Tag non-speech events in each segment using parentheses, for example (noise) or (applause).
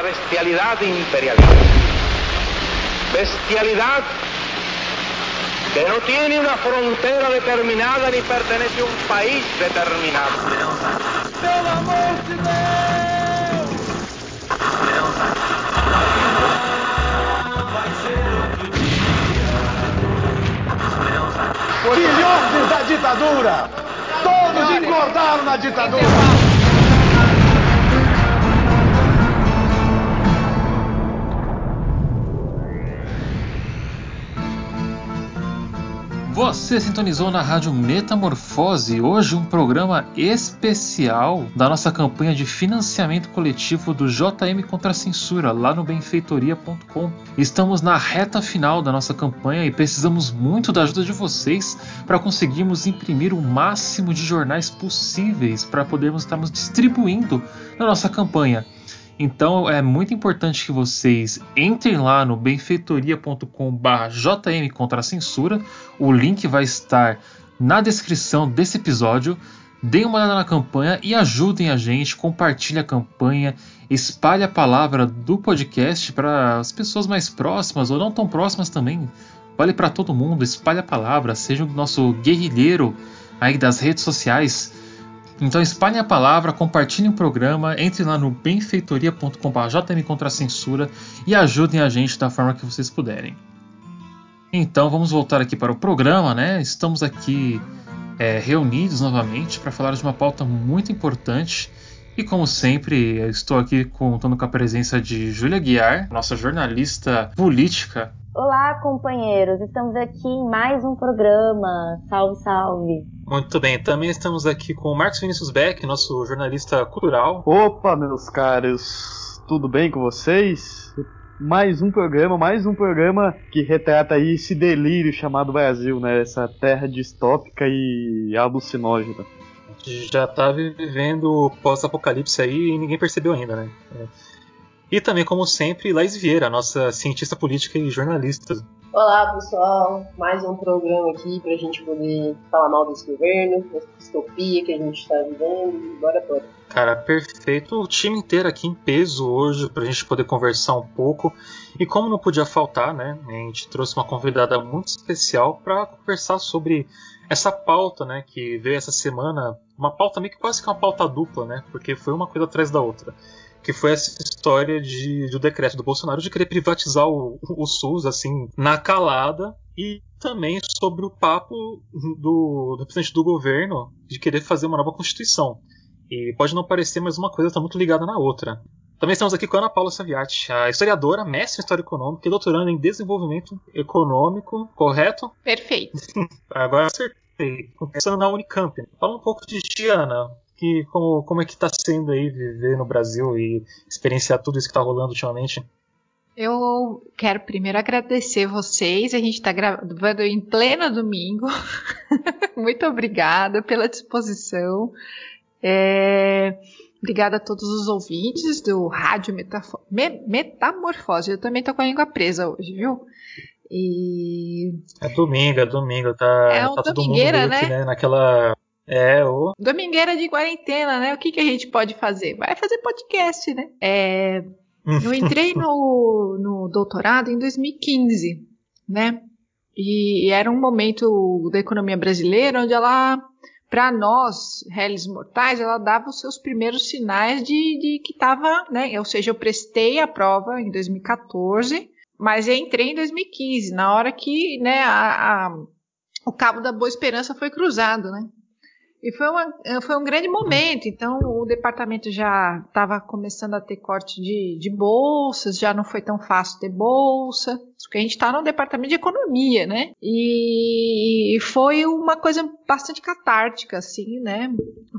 la bestialidad imperialista. Bestialidad que no tiene una frontera determinada ni pertenece a un país determinado. ¡Pelo amor de Deus! Filhotes da ditadura! Todos engordaram na ditadura! Você sintonizou na Rádio Metamorfose, hoje um programa especial da nossa campanha de financiamento coletivo do JM contra a Censura, lá no benfeitoria.com. Estamos na reta final da nossa campanha e precisamos muito da ajuda de vocês para conseguirmos imprimir o máximo de jornais possíveis para podermos estarmos distribuindo na nossa campanha. Então é muito importante que vocês entrem lá no benfeitoria.com/jm contra a censura. O link vai estar na descrição desse episódio. Deem uma olhada na campanha e ajudem a gente, compartilhe a campanha, espalhe a palavra do podcast para as pessoas mais próximas ou não tão próximas também. Vale para todo mundo, espalhe a palavra, seja o nosso guerrilheiro aí das redes sociais. Então espalhem a palavra, compartilhem o programa, entre lá no benfeitoria.com.br contra censura e ajudem a gente da forma que vocês puderem. Então vamos voltar aqui para o programa, né? Estamos aqui é, reunidos novamente para falar de uma pauta muito importante. E como sempre, estou aqui contando com a presença de Júlia Guiar, nossa jornalista política. Olá, companheiros! Estamos aqui em mais um programa. Salve, salve! Muito bem, também estamos aqui com o Marcos Vinícius Beck, nosso jornalista cultural. Opa, meus caros, tudo bem com vocês? Mais um programa, mais um programa que retrata aí esse delírio chamado Brasil, né? Essa terra distópica e alucinógena. Já tá vivendo pós-apocalipse aí e ninguém percebeu ainda, né? É. E também, como sempre, Laís Vieira, nossa cientista política e jornalista. Olá, pessoal. Mais um programa aqui pra gente poder falar mal desse governo, dessa distopia que a gente tá vivendo e bora bora. Cara, perfeito. O time inteiro aqui em peso hoje pra gente poder conversar um pouco. E como não podia faltar, né? A gente trouxe uma convidada muito especial para conversar sobre essa pauta, né, que veio essa semana, uma pauta meio que quase que uma pauta dupla, né, porque foi uma coisa atrás da outra que foi essa história de, do decreto do Bolsonaro de querer privatizar o, o SUS, assim, na calada, e também sobre o papo do, do presidente do governo de querer fazer uma nova Constituição. E pode não parecer, mas uma coisa está muito ligada na outra. Também estamos aqui com a Ana Paula Saviati, a historiadora, mestre em História Econômica e doutorando em Desenvolvimento Econômico, correto? Perfeito. (laughs) Agora acertei. Começando na Unicamp. Fala um pouco de Tiana que como, como é que está sendo aí viver no Brasil e experienciar tudo isso que está rolando ultimamente? Eu quero primeiro agradecer vocês. A gente está gravando em pleno domingo. (laughs) Muito obrigada pela disposição. É... Obrigada a todos os ouvintes do Rádio Metafo... Me Metamorfose. Eu também tô com a língua presa hoje, viu? E... É domingo, é domingo. Tá, é um tá todo mundo né? né? Naquela é, o. Domingueira de quarentena, né? O que, que a gente pode fazer? Vai fazer podcast, né? É, (laughs) eu entrei no, no doutorado em 2015, né? E, e era um momento da economia brasileira onde ela, para nós, réis mortais, ela dava os seus primeiros sinais de, de que estava, né? Ou seja, eu prestei a prova em 2014, mas entrei em 2015, na hora que, né, a, a, o cabo da Boa Esperança foi cruzado, né? E foi, uma, eh, foi um grande momento. Então, o departamento já estava começando a ter corte de, de bolsas, já não foi tão fácil ter bolsa, porque a gente está no departamento de economia, né? E foi uma coisa bastante catártica, assim, né?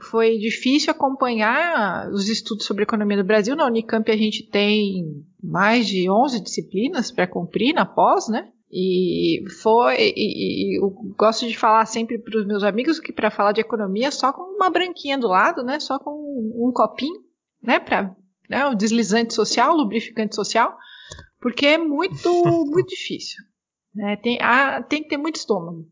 Foi difícil acompanhar os estudos sobre economia do Brasil. Na Unicamp a gente tem mais de 11 disciplinas para cumprir na pós, né? E foi. E, e, eu gosto de falar sempre para os meus amigos que para falar de economia só com uma branquinha do lado, né? Só com um, um copinho, né? Para né, o deslizante social, lubrificante social, porque é muito (laughs) muito difícil. Né? Tem, ah, tem que ter muito estômago.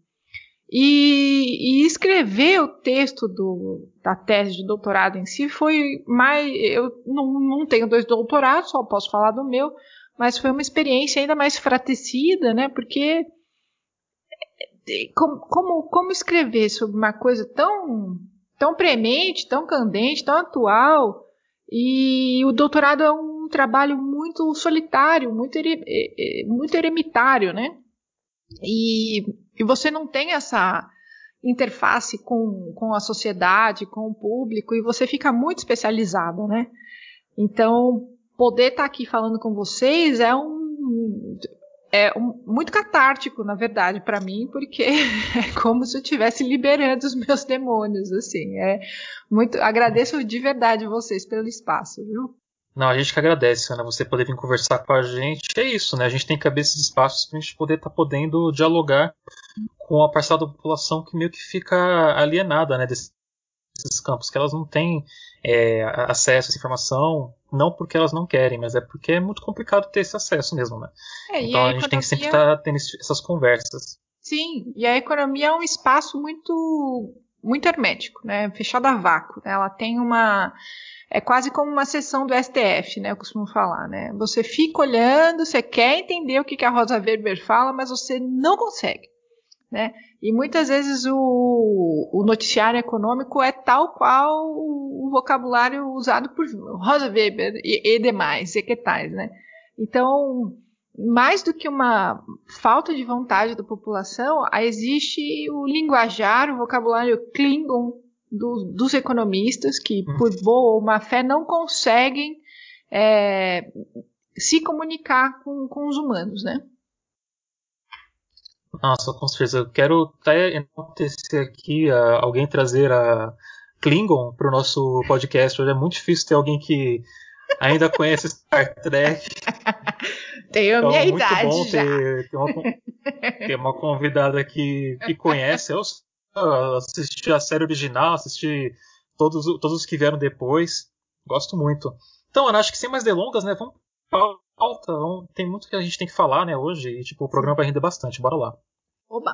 E, e, escrever o texto do, da tese de doutorado em si foi mais. Eu não, não tenho dois doutorados, só posso falar do meu, mas foi uma experiência ainda mais fratecida, né? Porque como, como, como escrever sobre uma coisa tão, tão premente, tão candente, tão atual, e o doutorado é um trabalho muito solitário, muito, muito eremitário, né? E, e você não tem essa interface com, com a sociedade, com o público, e você fica muito especializado, né? Então, poder estar tá aqui falando com vocês é um, é um, muito catártico, na verdade, para mim, porque (laughs) é como se eu estivesse liberando os meus demônios, assim. É muito, agradeço de verdade vocês pelo espaço, viu? Não, a gente que agradece, Ana, você poder vir conversar com a gente. É isso, né? A gente tem que abrir esses espaços para a gente poder estar tá podendo dialogar com a parcela da população que meio que fica alienada, né? Desses, desses campos, que elas não têm é, acesso a essa informação, não porque elas não querem, mas é porque é muito complicado ter esse acesso mesmo, né? É, então a, a, gente economia... tem que sempre estar tá tendo essas conversas. Sim, e a economia é um espaço muito muito hermético, né? Fechado a vácuo. Né? Ela tem uma é quase como uma sessão do STF, né? Eu costumo falar, né? Você fica olhando, você quer entender o que, a Rosa Weber fala, mas você não consegue, né? E muitas vezes o, o noticiário econômico é tal qual o, vocabulário usado por Rosa Weber e, e demais, e que tais, né? Então, mais do que uma falta de vontade da população, existe o linguajar, o vocabulário Klingon do, dos economistas que, uhum. por boa ou má fé, não conseguem é, se comunicar com, com os humanos, né? Nossa, com certeza. Eu quero até enaltecer aqui uh, alguém trazer a Klingon para o nosso podcast. Hoje é muito difícil ter alguém que ainda conhece Star Trek. (laughs) Tenho a então, minha muito idade bom já. Ter, ter, uma, ter uma convidada que, que conhece. Eu assisti a série original, assisti todos, todos os que vieram depois. Gosto muito. Então, Ana, acho que sem mais delongas, né? Vamos pauta. Tem muito que a gente tem que falar, né, hoje. E, tipo, o programa vai render bastante. Bora lá. Oba!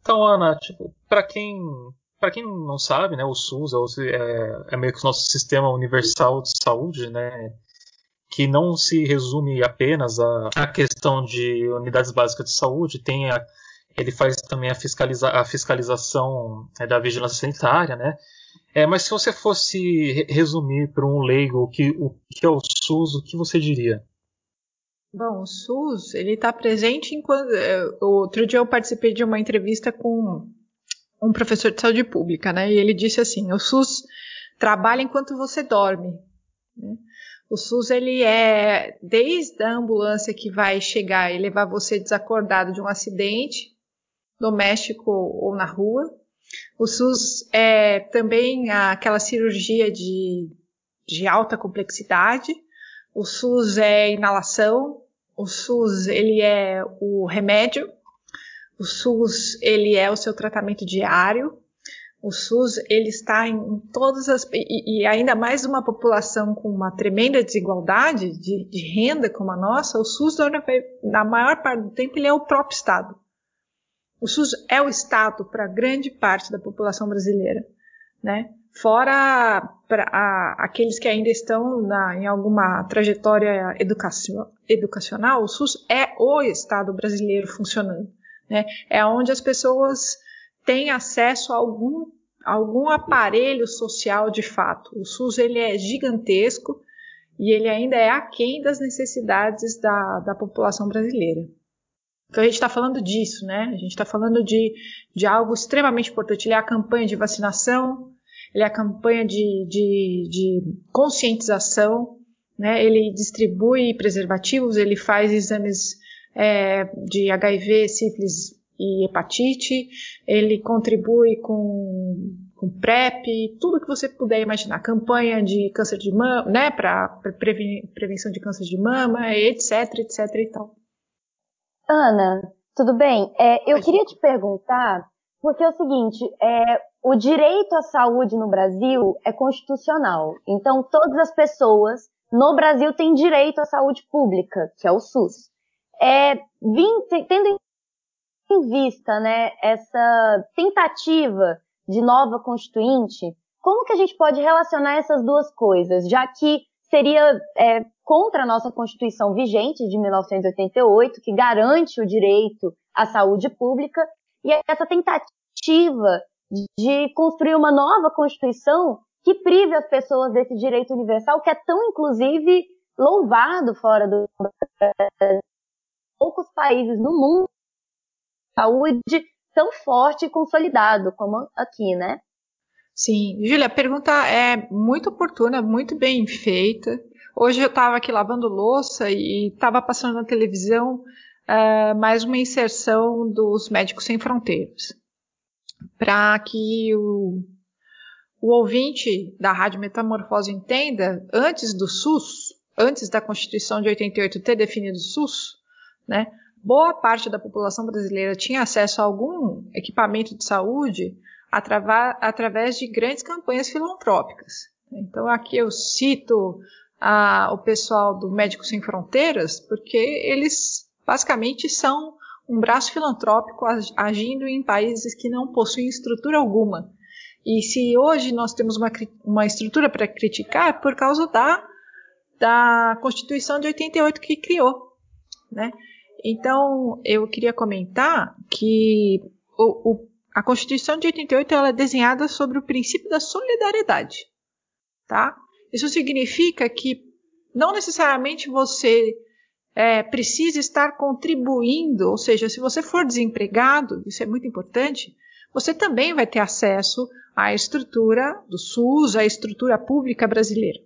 Então, Ana, tipo, pra quem. Para quem não sabe, né, o SUS é, é, é meio que o nosso sistema universal de saúde, né, que não se resume apenas à, à questão de unidades básicas de saúde, tem a, ele faz também a, fiscaliza a fiscalização é, da vigilância sanitária, né? É, mas se você fosse resumir para um leigo o que, o que é o SUS, o que você diria? Bom, o SUS ele está presente enquanto. É, outro dia eu participei de uma entrevista com um professor de saúde pública, né? E ele disse assim: o SUS trabalha enquanto você dorme. Né? O SUS ele é desde a ambulância que vai chegar e levar você desacordado de um acidente doméstico ou na rua. O SUS é também aquela cirurgia de, de alta complexidade. O SUS é inalação. O SUS ele é o remédio. O SUS ele é o seu tratamento diário. O SUS ele está em todas as e, e ainda mais uma população com uma tremenda desigualdade de, de renda como a nossa. O SUS na maior parte do tempo ele é o próprio Estado. O SUS é o Estado para grande parte da população brasileira, né? Fora pra, a, aqueles que ainda estão na, em alguma trajetória educacion, educacional, o SUS é o Estado brasileiro funcionando, né? É onde as pessoas têm acesso a algum, algum aparelho social de fato. O SUS ele é gigantesco e ele ainda é aquém das necessidades da, da população brasileira. Então a gente está falando disso, né? A gente está falando de, de algo extremamente importante. Ele é a campanha de vacinação, ele é a campanha de, de, de conscientização, né? Ele distribui preservativos, ele faz exames é, de HIV, sífilis e hepatite, ele contribui com, com PrEP, tudo que você puder imaginar, campanha de câncer de mama, né, para prevenção de câncer de mama, etc, etc e tal. Ana, tudo bem? É, eu queria te perguntar, porque é o seguinte, é, o direito à saúde no Brasil é constitucional. Então, todas as pessoas no Brasil têm direito à saúde pública, que é o SUS. É, tendo em vista né, essa tentativa de nova constituinte, como que a gente pode relacionar essas duas coisas, já que seria é, contra a nossa Constituição vigente de 1988, que garante o direito à saúde pública, e essa tentativa de construir uma nova Constituição que prive as pessoas desse direito universal, que é tão, inclusive, louvado fora do poucos países no mundo saúde tão forte e consolidado como aqui, né? Sim, Júlia, a pergunta é muito oportuna, muito bem feita. Hoje eu estava aqui lavando louça e estava passando na televisão uh, mais uma inserção dos Médicos Sem Fronteiras, para que o, o ouvinte da Rádio Metamorfose entenda, antes do SUS, antes da Constituição de 88 ter definido o SUS, né, boa parte da população brasileira tinha acesso a algum equipamento de saúde através de grandes campanhas filantrópicas. Então aqui eu cito a, o pessoal do Médicos Sem Fronteiras, porque eles basicamente são um braço filantrópico agindo em países que não possuem estrutura alguma. E se hoje nós temos uma, uma estrutura para criticar, é por causa da, da Constituição de 88 que criou. Né? Então, eu queria comentar que o, o a Constituição de 88 ela é desenhada sobre o princípio da solidariedade, tá? Isso significa que não necessariamente você é, precisa estar contribuindo, ou seja, se você for desempregado, isso é muito importante, você também vai ter acesso à estrutura do SUS, à estrutura pública brasileira.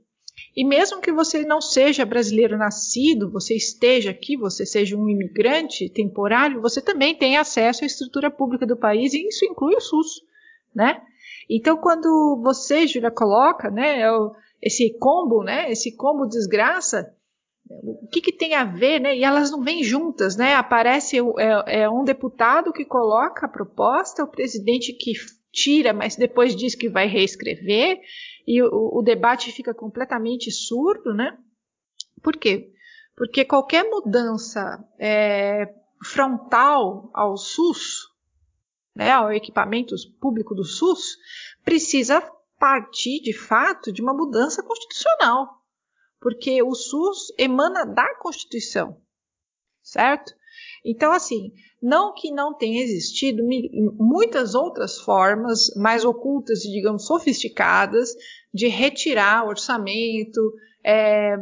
E mesmo que você não seja brasileiro nascido, você esteja aqui, você seja um imigrante temporário, você também tem acesso à estrutura pública do país e isso inclui o SUS, né? Então, quando você, Júlia, coloca, né, esse combo, né, esse combo desgraça, o que, que, tem a ver, né? E elas não vêm juntas, né? Aparece é, é, um deputado que coloca a proposta, o presidente que tira, mas depois diz que vai reescrever, e o, o debate fica completamente surdo, né? Por quê? Porque qualquer mudança é, frontal ao SUS, né, ao equipamento público do SUS, precisa partir de fato de uma mudança constitucional, porque o SUS emana da Constituição, certo? Então, assim, não que não tenha existido muitas outras formas mais ocultas e, digamos, sofisticadas de retirar orçamento, é,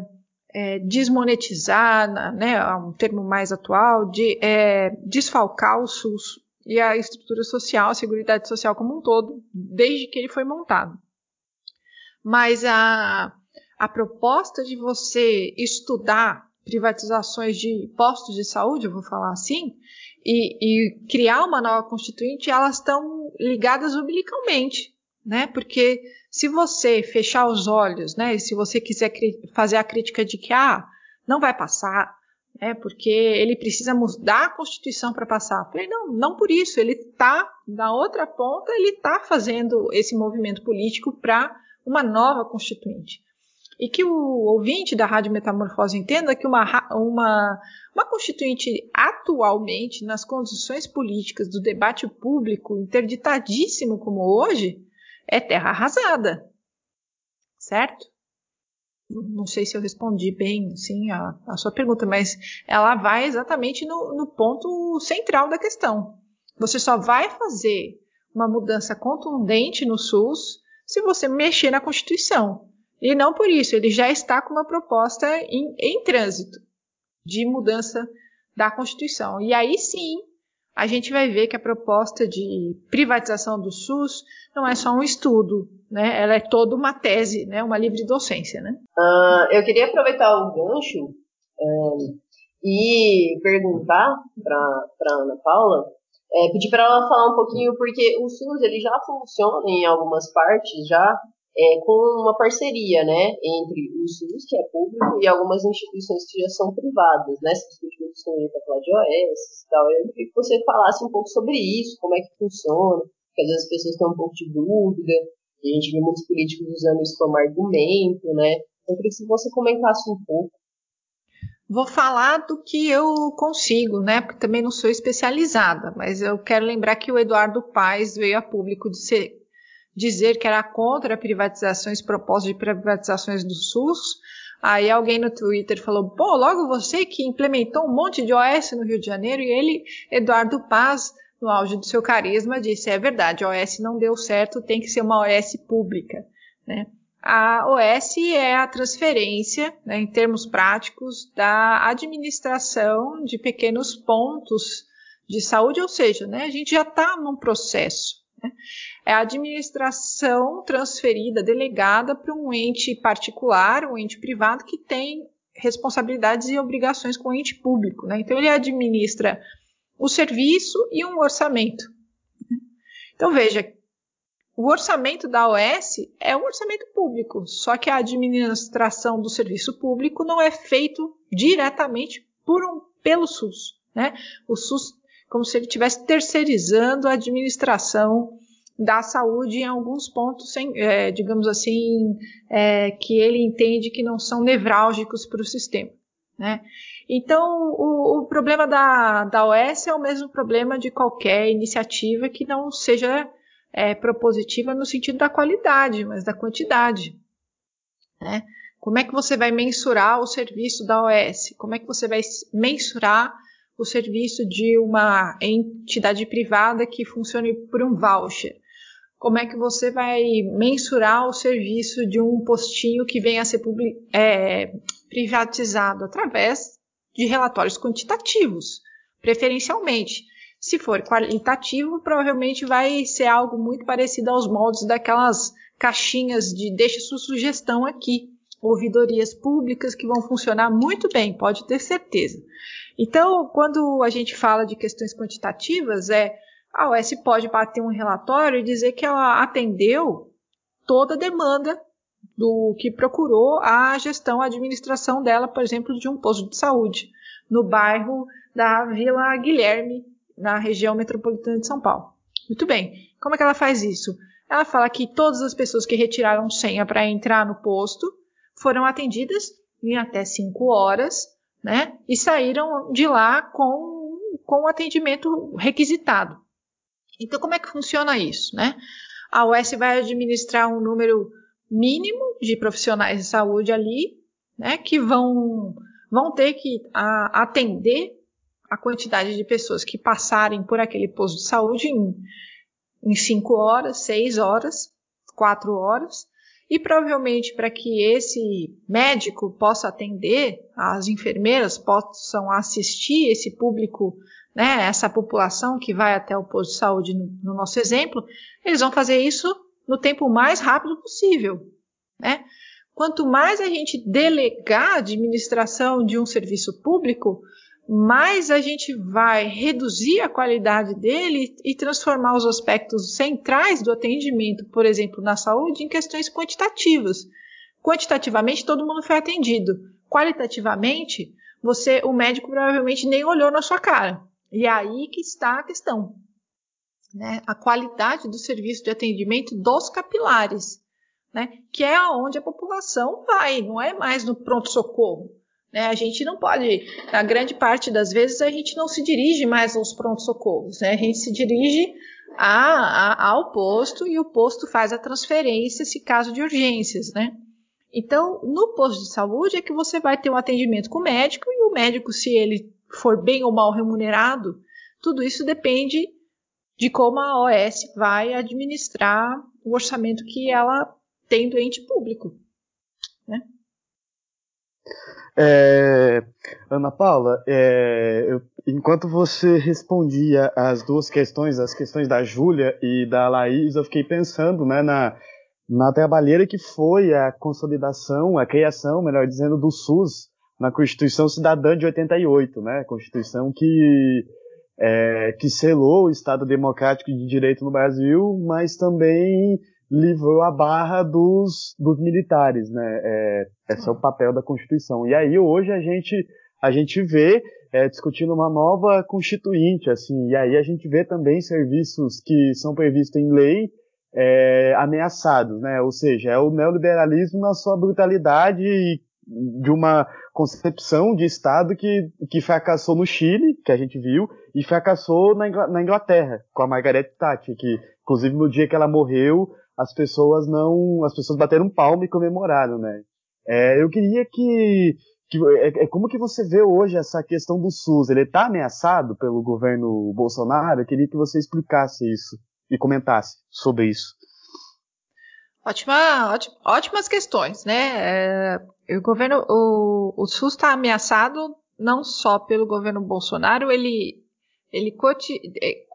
é, desmonetizar, né, um termo mais atual, de é, desfalcar o SUS e a estrutura social, a Seguridade Social como um todo, desde que ele foi montado. Mas a, a proposta de você estudar privatizações de postos de saúde, eu vou falar assim, e, e criar uma nova constituinte, elas estão ligadas umbilicalmente, né? Porque se você fechar os olhos, né, e se você quiser fazer a crítica de que ah, não vai passar, né, porque ele precisa mudar a Constituição para passar. Eu falei, não, não por isso, ele está na outra ponta, ele está fazendo esse movimento político para uma nova Constituinte. E que o ouvinte da Rádio Metamorfose entenda que uma, uma, uma constituinte atualmente, nas condições políticas do debate público interditadíssimo como hoje, é terra arrasada. Certo? Não sei se eu respondi bem sim, a, a sua pergunta, mas ela vai exatamente no, no ponto central da questão. Você só vai fazer uma mudança contundente no SUS se você mexer na Constituição. E não por isso, ele já está com uma proposta em, em trânsito de mudança da Constituição. E aí sim, a gente vai ver que a proposta de privatização do SUS não é só um estudo, né? Ela é toda uma tese, né? Uma livre docência, né? Uh, eu queria aproveitar o gancho um, e perguntar para Ana Paula, é, pedir para ela falar um pouquinho porque o SUS ele já funciona em algumas partes já é, com uma parceria, né, entre o SUS, que é público, e algumas instituições que já são privadas, né, se discute muito também para falar de OS e tal. Eu queria que você falasse um pouco sobre isso, como é que funciona, porque às vezes as pessoas têm um pouco de dúvida, e a gente vê muitos políticos usando isso como argumento, né. Eu queria que você comentasse um pouco. Vou falar do que eu consigo, né? Porque também não sou especializada, mas eu quero lembrar que o Eduardo Paes veio a público dizer, dizer que era contra privatizações, propostas de privatizações do SUS. Aí alguém no Twitter falou: pô, logo você que implementou um monte de OS no Rio de Janeiro, e ele, Eduardo Paz, no auge do seu carisma, disse: é verdade, OS não deu certo, tem que ser uma OS pública. Né? A OS é a transferência, né, em termos práticos, da administração de pequenos pontos de saúde, ou seja, né, a gente já está num processo. É a administração transferida, delegada para um ente particular, um ente privado que tem responsabilidades e obrigações com o ente público. Né? Então, ele administra o serviço e um orçamento. Então, veja, o orçamento da OS é um orçamento público, só que a administração do serviço público não é feito diretamente por um, pelo SUS. Né? O SUS, como se ele estivesse terceirizando a administração da saúde em alguns pontos, sem, é, digamos assim, é, que ele entende que não são nevrálgicos para o sistema. Né? Então, o, o, problema da, da OS é o mesmo problema de qualquer iniciativa que não seja é, propositiva no sentido da qualidade, mas da quantidade. Né? Como é que você vai mensurar o serviço da OS? Como é que você vai mensurar o serviço de uma entidade privada que funcione por um voucher? Como é que você vai mensurar o serviço de um postinho que venha a ser é, privatizado através de relatórios quantitativos, preferencialmente. Se for qualitativo, provavelmente vai ser algo muito parecido aos moldes daquelas caixinhas de deixe sua sugestão aqui, ouvidorias públicas que vão funcionar muito bem, pode ter certeza. Então, quando a gente fala de questões quantitativas, é a OS pode bater um relatório e dizer que ela atendeu toda a demanda do que procurou a gestão, a administração dela, por exemplo, de um posto de saúde no bairro da Vila Guilherme, na região metropolitana de São Paulo. Muito bem. Como é que ela faz isso? Ela fala que todas as pessoas que retiraram senha para entrar no posto foram atendidas em até 5 horas, né? E saíram de lá com, com o atendimento requisitado. Então, como é que funciona isso, né? A UES vai administrar um número mínimo de profissionais de saúde ali, né, que vão, vão ter que a, atender a quantidade de pessoas que passarem por aquele posto de saúde em, em cinco horas, seis horas, quatro horas, e provavelmente para que esse médico possa atender, as enfermeiras possam assistir esse público, né, essa população que vai até o posto de saúde no, no nosso exemplo, eles vão fazer isso no tempo mais rápido possível. Né? Quanto mais a gente delegar a administração de um serviço público, mais a gente vai reduzir a qualidade dele e transformar os aspectos centrais do atendimento, por exemplo, na saúde, em questões quantitativas. Quantitativamente, todo mundo foi atendido. Qualitativamente, você, o médico provavelmente nem olhou na sua cara. E é aí que está a questão né, a qualidade do serviço de atendimento dos capilares, né, que é aonde a população vai, não é mais no pronto-socorro. Né? A gente não pode, na grande parte das vezes, a gente não se dirige mais aos pronto-socorros, né? a gente se dirige a, a, ao posto e o posto faz a transferência se caso de urgências. Né? Então, no posto de saúde é que você vai ter um atendimento com o médico e o médico, se ele for bem ou mal remunerado, tudo isso depende de como a OS vai administrar o orçamento que ela tem do ente público. Né? É, Ana Paula, é, enquanto você respondia as duas questões, as questões da Júlia e da Laís, eu fiquei pensando né, na, na trabalheira que foi a consolidação, a criação, melhor dizendo, do SUS na Constituição Cidadã de 88, né? Constituição que é, que selou o Estado Democrático de Direito no Brasil, mas também livrou a barra dos, dos militares, né? É, esse é o papel da Constituição. E aí hoje a gente a gente vê é, discutindo uma nova constituinte, assim, e aí a gente vê também serviços que são previstos em lei é, ameaçados, né? Ou seja, é o neoliberalismo na sua brutalidade e, de uma concepção de Estado que, que fracassou no Chile, que a gente viu, e fracassou na, Inglaterra, com a Margaret Thatcher, que inclusive no dia que ela morreu, as pessoas não, as pessoas bateram palma e comemoraram, né? É, eu queria que, que é, é, como que você vê hoje essa questão do SUS? Ele está ameaçado pelo governo Bolsonaro? Eu queria que você explicasse isso e comentasse sobre isso. Ótima, ótima, ótimas questões, né? É, o governo, o, o SUS está ameaçado não só pelo governo Bolsonaro, ele, ele é,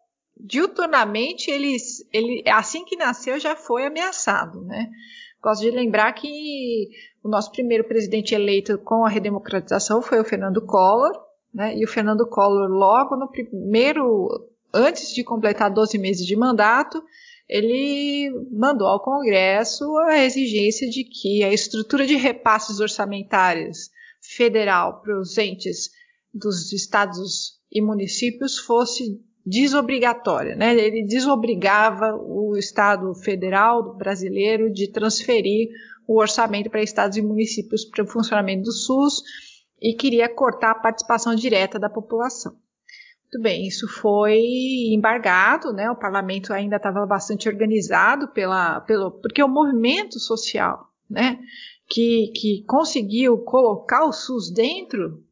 diuturnamente, ele, ele, assim que nasceu, já foi ameaçado, né? Gosto de lembrar que o nosso primeiro presidente eleito com a redemocratização foi o Fernando Collor, né? E o Fernando Collor, logo no primeiro, antes de completar 12 meses de mandato, ele mandou ao Congresso a exigência de que a estrutura de repasses orçamentários federal para os entes dos estados e municípios fosse desobrigatória, né? Ele desobrigava o Estado federal brasileiro de transferir o orçamento para estados e municípios para o funcionamento do SUS e queria cortar a participação direta da população. Muito bem, isso foi embargado, né? O parlamento ainda estava bastante organizado pela, pelo, porque o movimento social, né, que, que conseguiu colocar o SUS dentro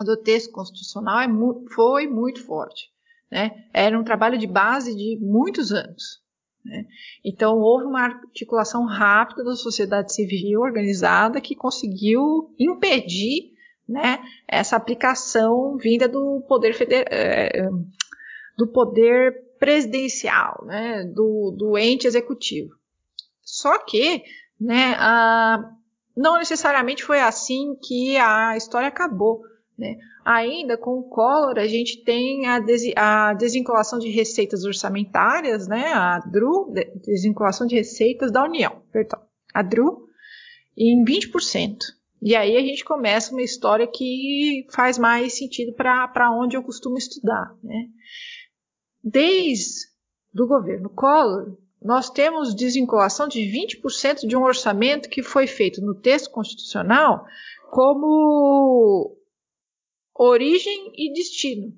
do texto constitucional é foi muito forte. Né? Era um trabalho de base de muitos anos. Né? Então, houve uma articulação rápida da sociedade civil organizada que conseguiu impedir né, essa aplicação vinda do poder federal, é, do poder presidencial, né, do, do ente executivo. Só que, né, a, não necessariamente foi assim que a história acabou. Né? Ainda com o Collor, a gente tem a, des, a desvinculação de receitas orçamentárias, né? a DRU, desvinculação de receitas da União, perdão, a DRU, em 20%. E aí a gente começa uma história que faz mais sentido para onde eu costumo estudar. Né? Desde do governo Collor, nós temos desvinculação de 20% de um orçamento que foi feito no texto constitucional como origem e destino.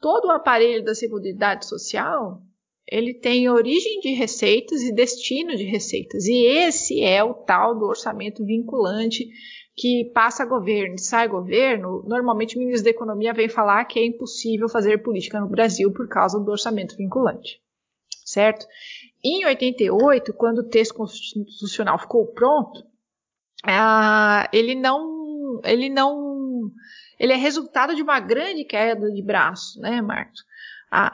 Todo o aparelho da Seguridade Social ele tem origem de receitas e destino de receitas. E esse é o tal do orçamento vinculante que passa governo e sai governo. Normalmente o ministro da Economia vem falar que é impossível fazer política no Brasil por causa do orçamento vinculante. Certo? Em 88, quando o texto constitucional ficou pronto, uh, ele não, ele não, ele é resultado de uma grande queda de braço, né, Marcos? A,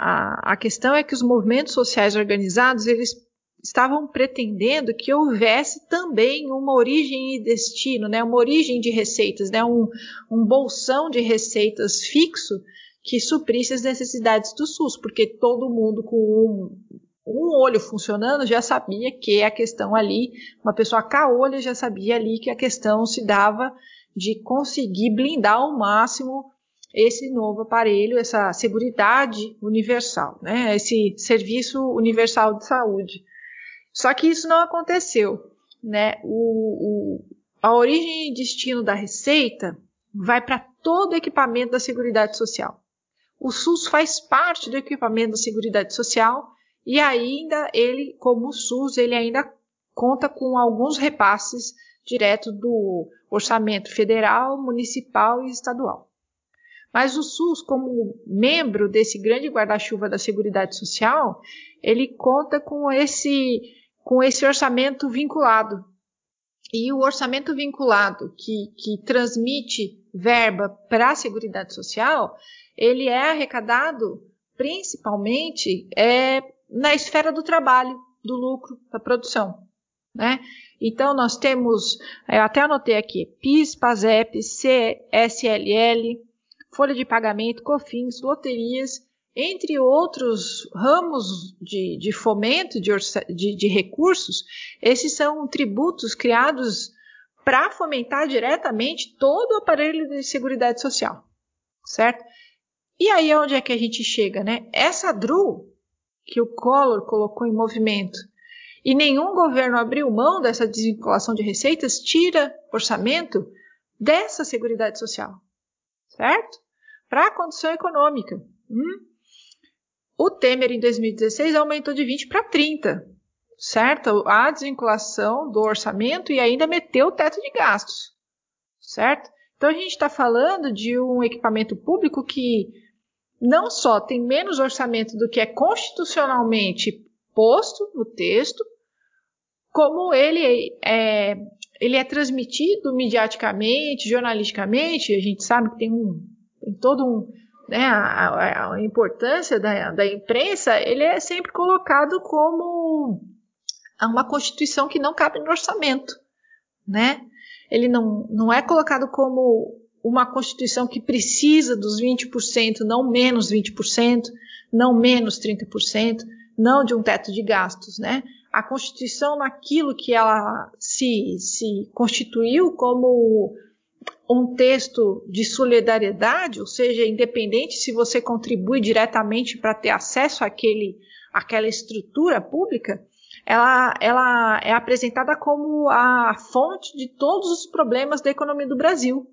a, a questão é que os movimentos sociais organizados eles estavam pretendendo que houvesse também uma origem e destino, né, uma origem de receitas, né, um, um bolsão de receitas fixo que suprisse as necessidades do SUS, porque todo mundo com um, um olho funcionando já sabia que a questão ali, uma pessoa caolha já sabia ali que a questão se dava de conseguir blindar ao máximo esse novo aparelho, essa seguridade universal, né? esse serviço universal de saúde. Só que isso não aconteceu. Né? O, o, a origem e destino da receita vai para todo o equipamento da Seguridade Social. O SUS faz parte do equipamento da Seguridade Social e ainda ele, como o SUS, ele ainda conta com alguns repasses direto do orçamento federal, municipal e estadual. Mas o SUS, como membro desse grande guarda-chuva da Seguridade Social, ele conta com esse, com esse orçamento vinculado. E o orçamento vinculado, que, que transmite verba para a Seguridade Social, ele é arrecadado principalmente é, na esfera do trabalho, do lucro, da produção. Né? Então, nós temos, eu até anotei aqui, PIS, PASEP, CSLL, folha de pagamento, cofins, loterias, entre outros ramos de, de fomento de, de, de recursos, esses são tributos criados para fomentar diretamente todo o aparelho de seguridade social, certo? E aí é onde é que a gente chega, né? Essa DRU que o Collor colocou em movimento E nenhum governo abriu mão dessa desvinculação de receitas, tira orçamento dessa Seguridade Social, certo? Para a condição econômica. Hum? O Temer, em 2016, aumentou de 20 para 30, certo? A desvinculação do orçamento e ainda meteu o teto de gastos, certo? Então a gente está falando de um equipamento público que não só tem menos orçamento do que é constitucionalmente posto no texto, como ele é, ele é transmitido mediaticamente, jornalisticamente, a gente sabe que tem, um, tem todo um. Né, a, a, importância da, da imprensa, ele é sempre colocado como uma constituição que não cabe no orçamento. Né? Ele não, não é colocado como uma constituição que precisa dos 20%, não menos 20%, não menos 30%, não de um teto de gastos, né? A Constituição naquilo que ela se, se constituiu como um texto de solidariedade, ou seja, independente se você contribui diretamente para ter acesso àquele, àquela estrutura pública, ela, ela é apresentada como a fonte de todos os problemas da economia do Brasil.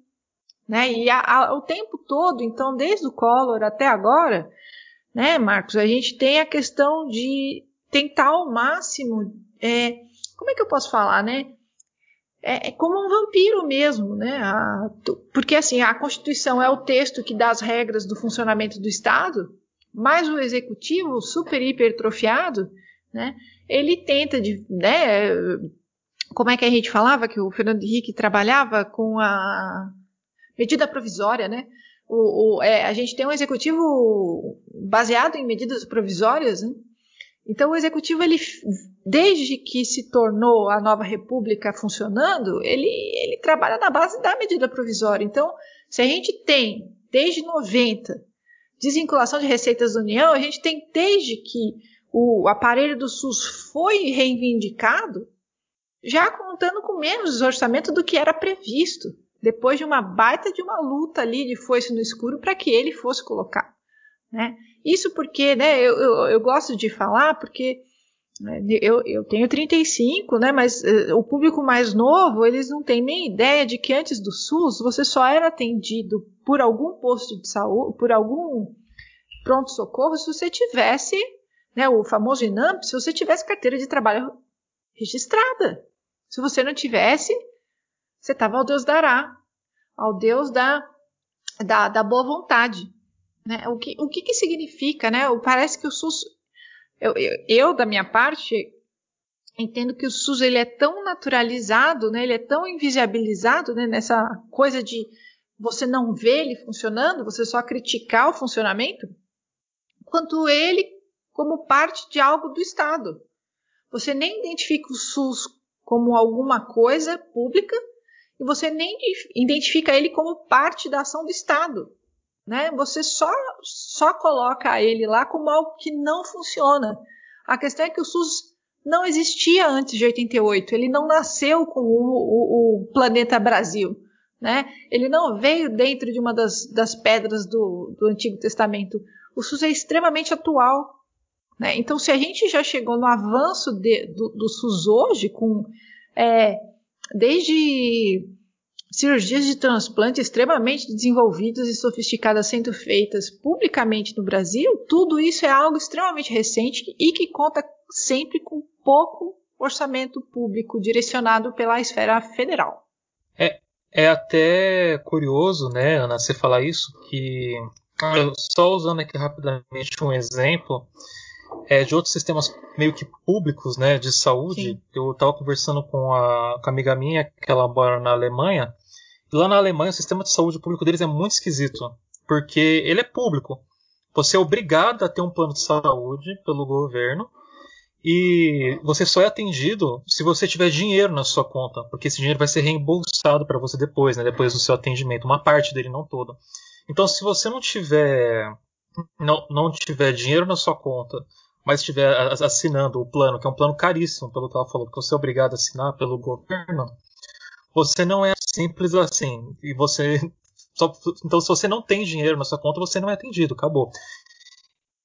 Né? E a, a, o tempo todo, então, desde o Collor até agora, né, Marcos, a gente tem a questão de tentar ao máximo, é, como é que eu posso falar, né? É, é como um vampiro mesmo, né? A, porque assim, a Constituição é o texto que dá as regras do funcionamento do Estado, mas o executivo super hipertrofiado, né? Ele tenta de, né? Como é que a gente falava que o Fernando Henrique trabalhava com a medida provisória, né? O, o, é, a gente tem um executivo baseado em medidas provisórias, né? Então o executivo ele desde que se tornou a nova república funcionando, ele, ele trabalha na base da medida provisória. Então, se a gente tem desde 90 desvinculação de receitas da União, a gente tem desde que o aparelho do SUS foi reivindicado, já contando com menos orçamento do que era previsto, depois de uma baita de uma luta ali de foice no escuro para que ele fosse colocado. Né? Isso porque, né, eu, eu, eu gosto de falar porque né, eu, eu tenho 35, né, mas uh, o público mais novo, eles não têm nem ideia de que antes do SUS você só era atendido por algum posto de saúde, por algum pronto-socorro se você tivesse, né, o famoso INAMP, se você tivesse carteira de trabalho registrada. Se você não tivesse, você estava ao Deus dará, ao Deus da, da, da boa vontade. Né? O, que, o que, que significa? Né? Parece que o SUS. Eu, eu, eu, da minha parte, entendo que o SUS ele é tão naturalizado, né? ele é tão invisibilizado né? nessa coisa de você não ver ele funcionando, você só criticar o funcionamento, quanto ele como parte de algo do Estado. Você nem identifica o SUS como alguma coisa pública e você nem identifica ele como parte da ação do Estado né? Você só só coloca ele lá como algo que não funciona. A questão é que o SUS não existia antes de 88. Ele não nasceu com o, o, o planeta Brasil. Né? Ele não veio dentro de uma das, das pedras do, do Antigo Testamento. O SUS é extremamente atual. Né? Então, se a gente já chegou no avanço de, do, do, SUS hoje, com é, desde cirurgias de transplante extremamente desenvolvidas e sofisticadas sendo feitas publicamente no Brasil, tudo isso é algo extremamente recente e que conta sempre com pouco orçamento público direcionado pela esfera federal. É, é até curioso, né, Ana, você falar isso, que só usando aqui rapidamente um exemplo, é, de outros sistemas meio que públicos né, de saúde. Sim. Eu estava conversando com a, com a amiga minha que ela mora na Alemanha Lá na Alemanha, o sistema de saúde público deles é muito esquisito, porque ele é público. Você é obrigado a ter um plano de saúde pelo governo e você só é atendido se você tiver dinheiro na sua conta, porque esse dinheiro vai ser reembolsado para você depois, né, depois do seu atendimento, uma parte dele, não toda. Então, se você não tiver não, não tiver dinheiro na sua conta, mas estiver assinando o plano, que é um plano caríssimo, pelo que ela falou, que você é obrigado a assinar pelo governo, você não é simples assim. E você. (laughs) Só, então, se você não tem dinheiro na sua conta, você não é atendido, acabou.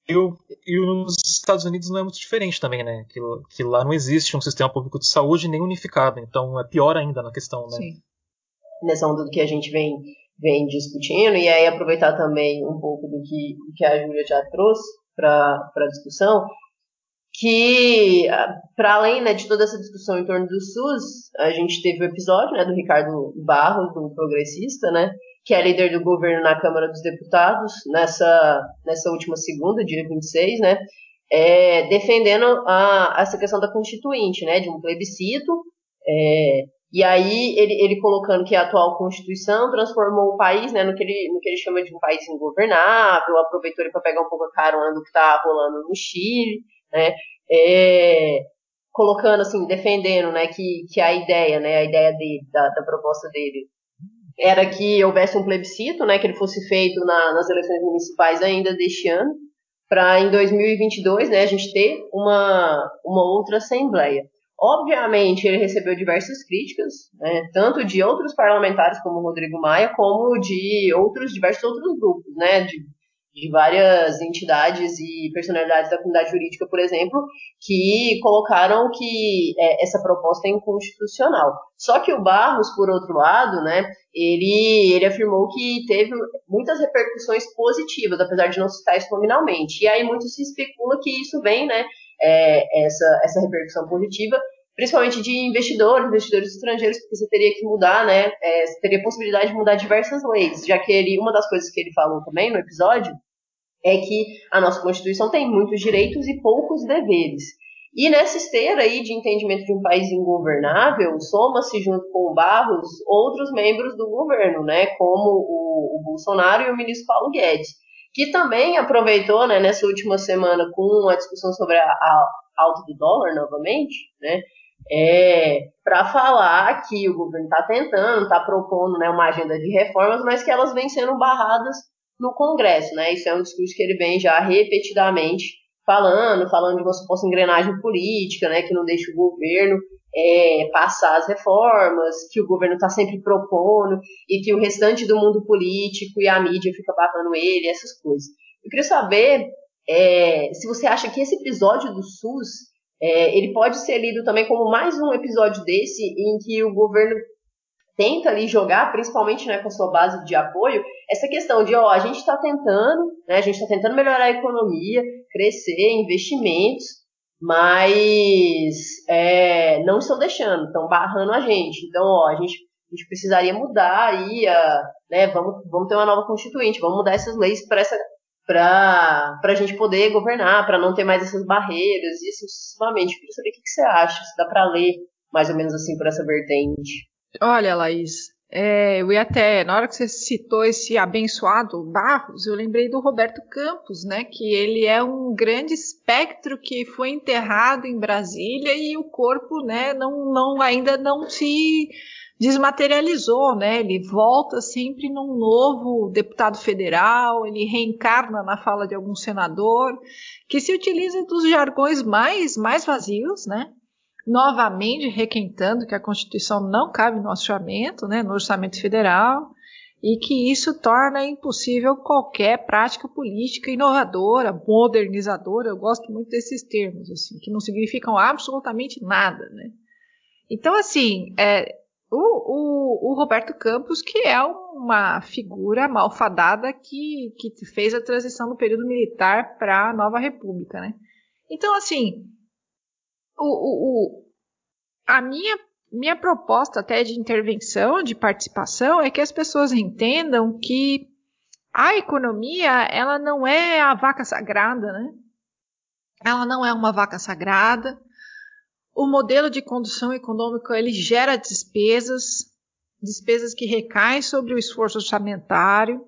e nos Estados Unidos não é muito diferente também, né? Que, que, lá não existe um sistema público de saúde nem unificado, então é pior ainda na questão, né? Sim. Nessa onda do que a gente vem, vem discutindo, e aí aproveitar também um pouco do que, do que a Júlia já trouxe para a discussão, que para além né, de toda essa discussão em torno do SUS, a gente teve o episódio né, do Ricardo Barros, do Progressista, né, que é líder do governo na Câmara dos Deputados, nessa, nessa última segunda, dia 26, né, é, defendendo a, essa questão da constituinte, né, de um plebiscito, é, e aí ele, ele colocando que a atual Constituição transformou o país né, no, que ele, no que ele chama de um país ingovernável, aproveitou ele para pegar um pouco a carona do que está rolando no Chile, né, é, colocando assim, defendendo né, que, que a ideia, né, a ideia dele, da, da proposta dele era que houvesse um plebiscito, né, que ele fosse feito na, nas eleições municipais ainda deste ano, para em 2022, né, a gente ter uma, uma outra assembleia. Obviamente, ele recebeu diversas críticas, né, tanto de outros parlamentares como Rodrigo Maia, como de outros diversos outros grupos, né, de de várias entidades e personalidades da comunidade jurídica, por exemplo, que colocaram que é, essa proposta é inconstitucional. Só que o Barros, por outro lado, né, ele, ele afirmou que teve muitas repercussões positivas, apesar de não citar isso nominalmente. E aí muito se especula que isso vem, né, é, essa, essa repercussão positiva, principalmente de investidores, investidores estrangeiros, porque você teria que mudar, né, é, você teria possibilidade de mudar diversas leis, já que ele, uma das coisas que ele falou também no episódio, é que a nossa Constituição tem muitos direitos e poucos deveres. E nessa esteira aí de entendimento de um país ingovernável, soma-se junto com o Barros outros membros do governo, né, como o, o Bolsonaro e o ministro Paulo Guedes, que também aproveitou, né, nessa última semana com a discussão sobre a, a alta do dólar novamente, né, é, para falar que o governo está tentando, está propondo né, uma agenda de reformas, mas que elas vêm sendo barradas no Congresso, né? Isso é um discurso que ele vem já repetidamente falando, falando de uma suposta engrenagem política, né? Que não deixa o governo é, passar as reformas, que o governo está sempre propondo e que o restante do mundo político e a mídia fica barrando ele, essas coisas. Eu queria saber é, se você acha que esse episódio do SUS é, ele pode ser lido também como mais um episódio desse em que o governo tenta ali jogar, principalmente né, com sua base de apoio, essa questão de, ó, a gente está tentando, né, a gente está tentando melhorar a economia, crescer, investimentos, mas é, não estão deixando, estão barrando a gente. Então, ó, a gente, a gente precisaria mudar aí, a, né, vamos, vamos ter uma nova constituinte, vamos mudar essas leis para essa para a gente poder governar, para não ter mais essas barreiras e assim sucessivamente. Queria saber o que, que você acha, se dá para ler mais ou menos assim por essa vertente. Olha, Laís, é, eu ia até, na hora que você citou esse abençoado Barros, eu lembrei do Roberto Campos, né? Que ele é um grande espectro que foi enterrado em Brasília e o corpo, né, não, não, ainda não se desmaterializou, né? Ele volta sempre num novo deputado federal, ele reencarna na fala de algum senador, que se utiliza dos jargões mais, mais vazios, né? Novamente requentando que a Constituição não cabe no orçamento, né, no orçamento federal, e que isso torna impossível qualquer prática política inovadora, modernizadora. Eu gosto muito desses termos, assim, que não significam absolutamente nada, né? Então, assim, é, o, o, o, Roberto Campos, que é uma figura malfadada que, que fez a transição do período militar para a nova república, né? Então, assim, o, o, a minha, minha proposta até de intervenção, de participação, é que as pessoas entendam que a economia, ela não é a vaca sagrada, né? Ela não é uma vaca sagrada. O modelo de condução econômica, ele gera despesas, despesas que recaem sobre o esforço orçamentário,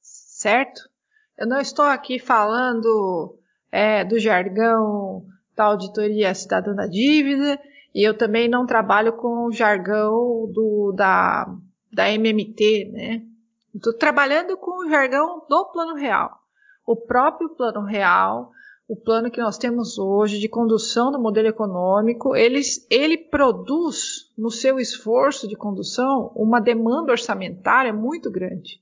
certo? Eu não estou aqui falando é, do jargão da auditoria cidadã da dívida, e eu também não trabalho com o jargão do, da, da MMT, né? Estou trabalhando com o jargão do plano real. O próprio plano real, o plano que nós temos hoje de condução do modelo econômico, ele, ele produz no seu esforço de condução uma demanda orçamentária muito grande.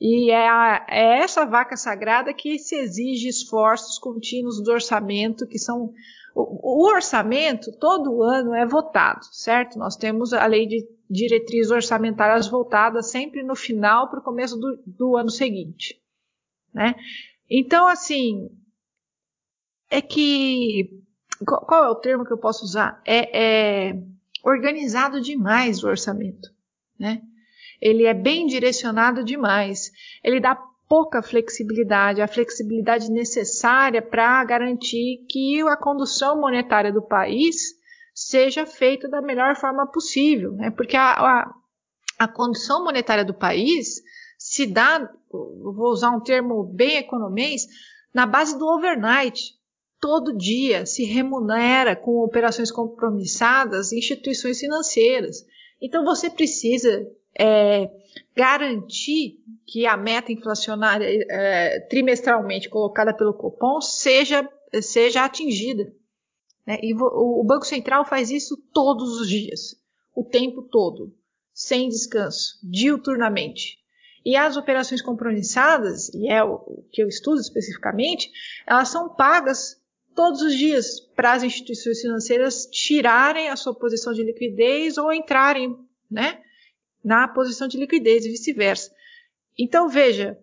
E é, a, é, essa vaca sagrada que se exige esforços contínuos do orçamento, que são. O, orçamento, todo ano, é votado, certo? Nós temos a lei de diretrizes orçamentárias votadas sempre no final para o começo do, do ano seguinte. Né? Então, assim, é que. Qual é o termo que eu posso usar? É, é organizado demais o orçamento. Né? Ele é bem direcionado demais. Ele dá pouca flexibilidade, a flexibilidade necessária para garantir que a condução monetária do país seja feita da melhor forma possível, né? Porque a, a, a condução monetária do país se dá, vou usar um termo bem economês, na base do overnight. Todo dia se remunera com operações compromissadas instituições financeiras. Então você precisa é, garantir que a meta inflacionária é, trimestralmente colocada pelo Copom seja, seja atingida. Né? E o, Banco Central faz isso todos os dias, o tempo todo, sem descanso, diuturnamente. E as operações compromissadas, e é o que eu estudo especificamente, elas são pagas todos os dias para as instituições financeiras tirarem a sua posição de liquidez ou entrarem né, na posição de liquidez e vice-versa. Então, veja,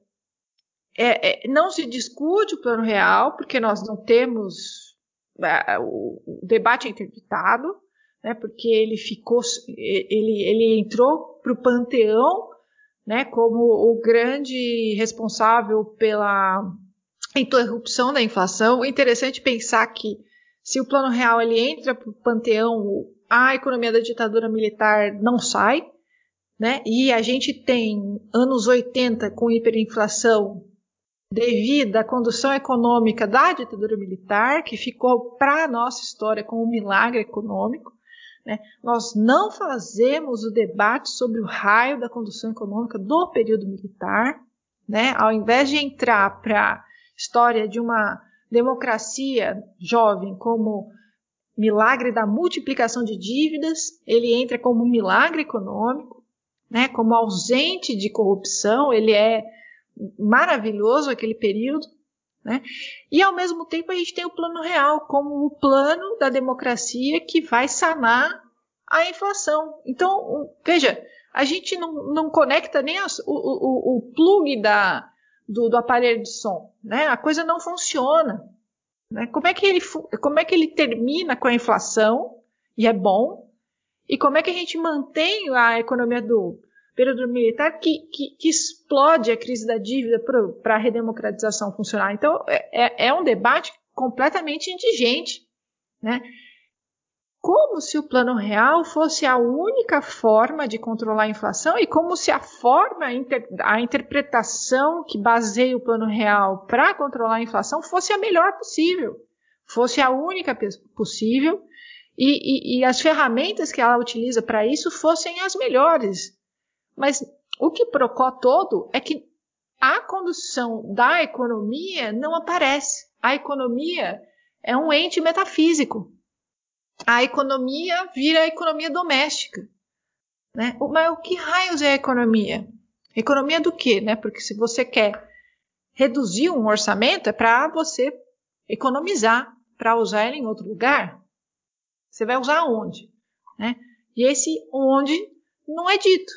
é, é, não se discute o plano real, porque nós não temos é, o, o, debate é interditado, né, porque ele ficou, ele, ele entrou para o panteão né, como o grande responsável pela interrupção da inflação. Interessante pensar que se o plano real ele entra para o panteão, a economia da ditadura militar não sai, né? E a gente tem anos 80 com hiperinflação devido à condução econômica da ditadura militar, que ficou para a nossa história como um milagre econômico. Né? Nós não fazemos o debate sobre o raio da condução econômica do período militar, né? ao invés de entrar para a história de uma democracia jovem como milagre da multiplicação de dívidas, ele entra como um milagre econômico, né? como ausente de corrupção, ele é maravilhoso aquele período, né? E ao mesmo tempo a gente tem o plano real como o plano da democracia que vai sanar a inflação. Então, veja, a gente não, não conecta nem as, o, o, o plug da, do, do, aparelho de som. Né? A coisa não funciona. Né? Como, é que ele, como é que ele termina com a inflação, e é bom, e como é que a gente mantém a economia do, período militar que, que, que explode a crise da dívida para a redemocratização funcionar. Então, é, é, é um debate completamente indigente. Né? Como se o plano real fosse a única forma de controlar a inflação e como se a forma, a interpretação que baseia o plano real para controlar a inflação fosse a melhor possível, fosse a única possível e, e, e as ferramentas que ela utiliza para isso fossem as melhores. Mas o que procó todo é que a condução da economia não aparece. A economia é um ente metafísico. A economia vira a economia doméstica. Né? Mas o que raios é a economia? Economia do quê? Né? Porque se você quer reduzir um orçamento, é para você economizar, para usar ele em outro lugar. Você vai usar onde? Né? E esse onde não é dito.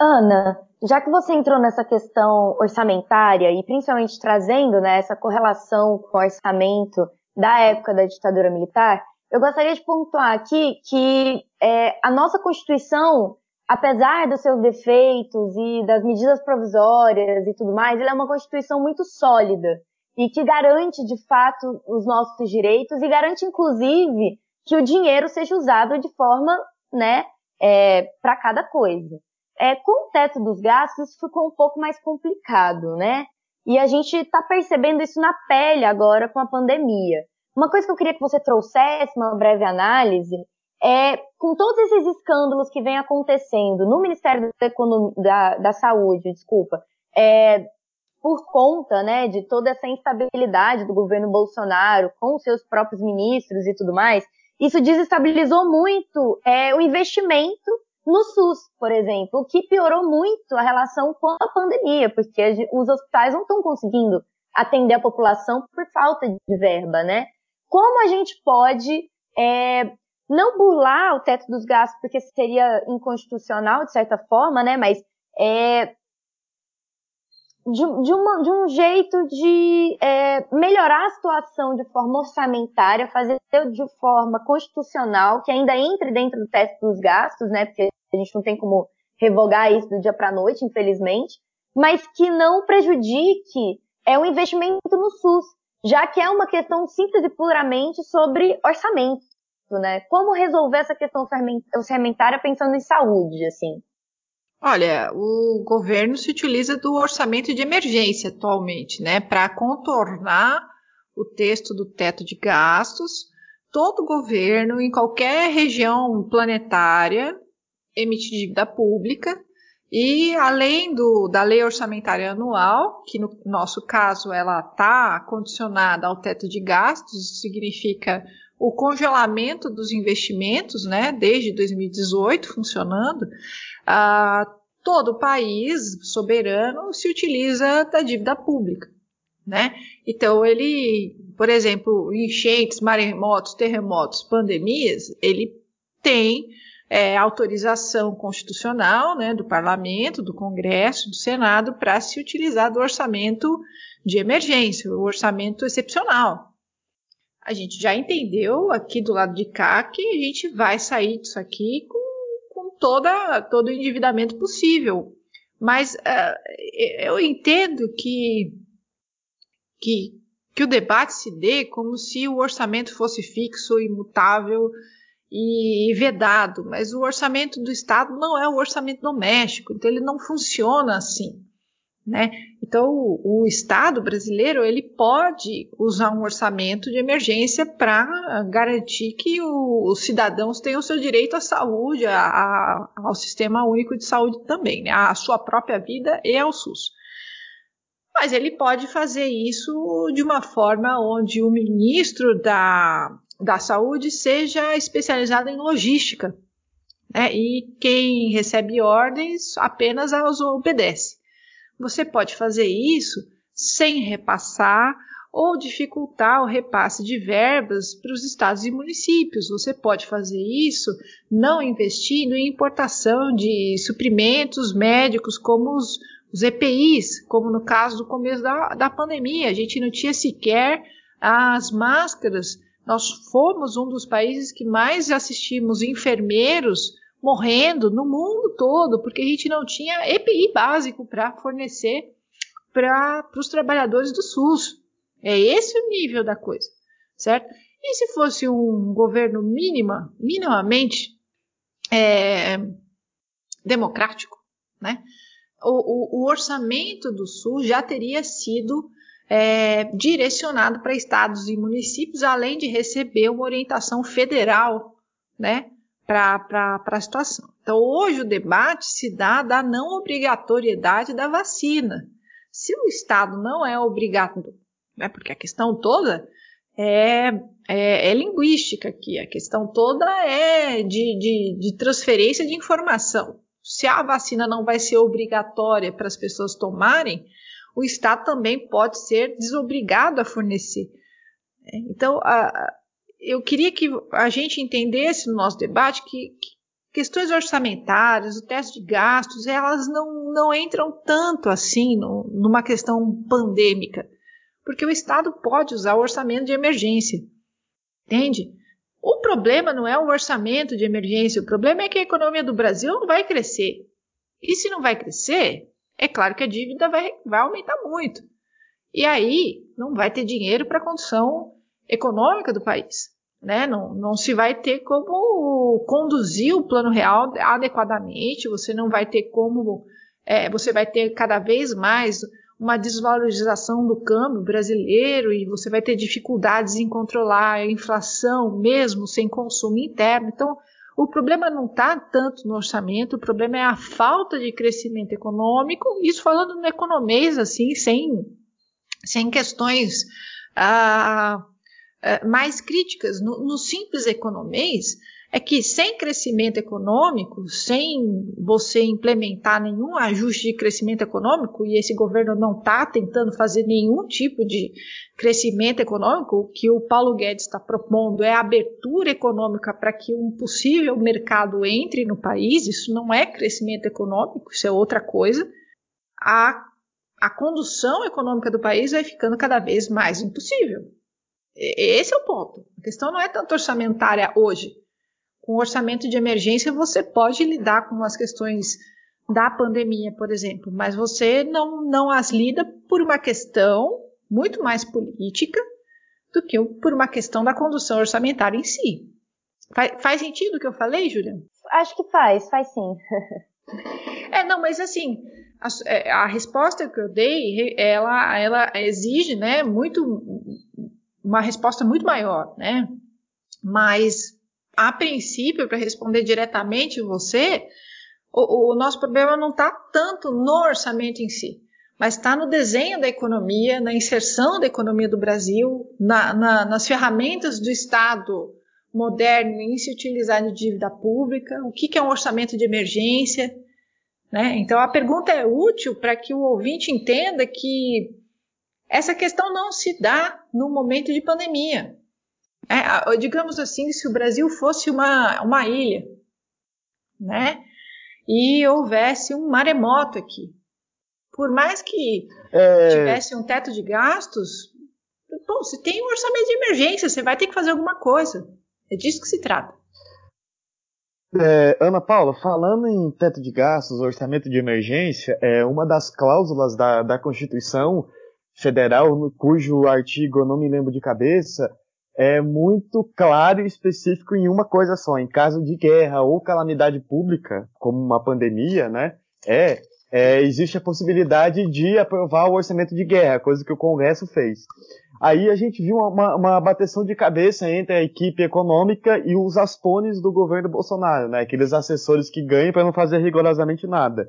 Ana, já que você entrou nessa questão orçamentária e principalmente trazendo né, essa correlação com o orçamento da época da ditadura militar, eu gostaria de pontuar aqui que é, a nossa Constituição, apesar dos seus defeitos e das medidas provisórias e tudo mais, ela é uma Constituição muito sólida e que garante de fato os nossos direitos e garante inclusive que o dinheiro seja usado de forma né, é, para cada coisa. É, com o teto dos gastos, isso ficou um pouco mais complicado, né? E a gente está percebendo isso na pele agora com a pandemia. Uma coisa que eu queria que você trouxesse, uma breve análise, é com todos esses escândalos que vem acontecendo no Ministério da, Economia, da, da Saúde, desculpa, é, por conta né, de toda essa instabilidade do governo Bolsonaro com seus próprios ministros e tudo mais, isso desestabilizou muito é, o investimento no SUS, por exemplo, o que piorou muito a relação com a pandemia, porque os hospitais não estão conseguindo atender a população por falta de verba, né? Como a gente pode é, não burlar o teto dos gastos, porque seria inconstitucional de certa forma, né? Mas é, de, de, uma, de um jeito de é, melhorar a situação de forma orçamentária, fazer de forma constitucional, que ainda entre dentro do teto dos gastos, né? Porque a gente não tem como revogar isso do dia para a noite, infelizmente, mas que não prejudique é um investimento no SUS, já que é uma questão simples e puramente sobre orçamento, né? Como resolver essa questão orçamentária pensando em saúde, assim? Olha, o governo se utiliza do orçamento de emergência atualmente, né, para contornar o texto do teto de gastos. Todo governo, em qualquer região planetária, emite dívida pública e além do, da lei orçamentária anual, que no nosso caso ela está condicionada ao teto de gastos, isso significa o congelamento dos investimentos, né, desde 2018 funcionando, ah, todo o país soberano se utiliza da dívida pública, né? Então ele, por exemplo, enchentes, maremotos, terremotos, pandemias, ele tem é, autorização constitucional né, do Parlamento, do Congresso, do Senado, para se utilizar do orçamento de emergência, o orçamento excepcional. A gente já entendeu aqui do lado de cá que a gente vai sair disso aqui com, com toda, todo o endividamento possível. Mas uh, eu entendo que, que, que o debate se dê como se o orçamento fosse fixo, imutável, e vedado, mas o orçamento do Estado não é o orçamento doméstico, então ele não funciona assim. Né? Então, o, o Estado brasileiro ele pode usar um orçamento de emergência para garantir que o, os cidadãos tenham seu direito à saúde, a, a, ao sistema único de saúde também, né? à sua própria vida e ao SUS. Mas ele pode fazer isso de uma forma onde o ministro da da saúde seja especializada em logística. Né? E quem recebe ordens apenas as obedece. Você pode fazer isso sem repassar ou dificultar o repasse de verbas para os estados e municípios. Você pode fazer isso não investindo em importação de suprimentos médicos como os, os EPIs, como no caso do começo da, da pandemia. A gente não tinha sequer as máscaras nós fomos um dos países que mais assistimos enfermeiros morrendo no mundo todo, porque a gente não tinha EPI básico para fornecer para os trabalhadores do SUS. É esse o nível da coisa, certo? E se fosse um governo mínima, minimamente é, democrático, né? O, o, o orçamento do SUS já teria sido é, direcionado para estados e municípios, além de receber uma orientação federal né, para a situação. Então, hoje o debate se dá da não obrigatoriedade da vacina. Se o Estado não é obrigado, né, porque a questão toda é, é, é, linguística aqui, a questão toda é de, de, de transferência de informação. Se a vacina não vai ser obrigatória para as pessoas tomarem, o Estado também pode ser desobrigado a fornecer. Então, a, eu queria que a gente entendesse no nosso debate que, que questões orçamentárias, o teste de gastos, elas não, não entram tanto assim no, numa questão pandêmica, porque o Estado pode usar o orçamento de emergência, entende? O problema não é o orçamento de emergência, o problema é que a economia do Brasil não vai crescer. E se não vai crescer, é claro que a dívida vai, vai aumentar muito. E aí não vai ter dinheiro para a condição econômica do país. Né? Não, não se vai ter como conduzir o plano real adequadamente, você não vai ter como. É, você vai ter cada vez mais uma desvalorização do câmbio brasileiro e você vai ter dificuldades em controlar a inflação mesmo sem consumo interno. Então, o problema não está tanto no orçamento, o problema é a falta de crescimento econômico, isso falando no economês, assim, sem, sem questões ah, ah mais críticas. No, no simples economês, é que sem crescimento econômico, sem você implementar nenhum ajuste de crescimento econômico, e esse governo não está tentando fazer nenhum tipo de crescimento econômico, o que o Paulo Guedes está propondo é abertura econômica para que um possível mercado entre no país, isso não é crescimento econômico, isso é outra coisa. A, a condução econômica do país vai ficando cada vez mais impossível. Esse é o ponto. A questão não é tanto orçamentária hoje com o orçamento de emergência você pode lidar com as questões da pandemia, por exemplo, mas você não, não as lida por uma questão muito mais política do que por uma questão da condução orçamentária em si. Faz, faz sentido o que eu falei, Julia? Acho que faz, faz sim. (laughs) é, não, mas assim, a, é, a, resposta que eu dei, ela, ela exige, né, muito, uma resposta muito maior, né? Mas a princípio, para responder diretamente você, o, o nosso problema não está tanto no orçamento em si, mas está no desenho da economia, na inserção da economia do Brasil, na, na, nas ferramentas do Estado moderno em se utilizar de dívida pública, o que, que é um orçamento de emergência. Né? Então, a pergunta é útil para que o ouvinte entenda que essa questão não se dá no momento de pandemia. É, digamos assim, se o Brasil fosse uma, uma ilha, né? E houvesse um maremoto aqui. Por mais que é... tivesse um teto de gastos, bom, se tem um orçamento de emergência, você vai ter que fazer alguma coisa. É disso que se trata. É, Ana Paula, falando em teto de gastos, orçamento de emergência, é uma das cláusulas da, da Constituição Federal, cujo artigo eu não me lembro de cabeça, é muito claro e específico em uma coisa só. Em caso de guerra ou calamidade pública, como uma pandemia, né, é, é, existe a possibilidade de aprovar o orçamento de guerra, coisa que o Congresso fez. Aí a gente viu uma, uma bateção de cabeça entre a equipe econômica e os aspones do governo Bolsonaro, né, aqueles assessores que ganham para não fazer rigorosamente nada.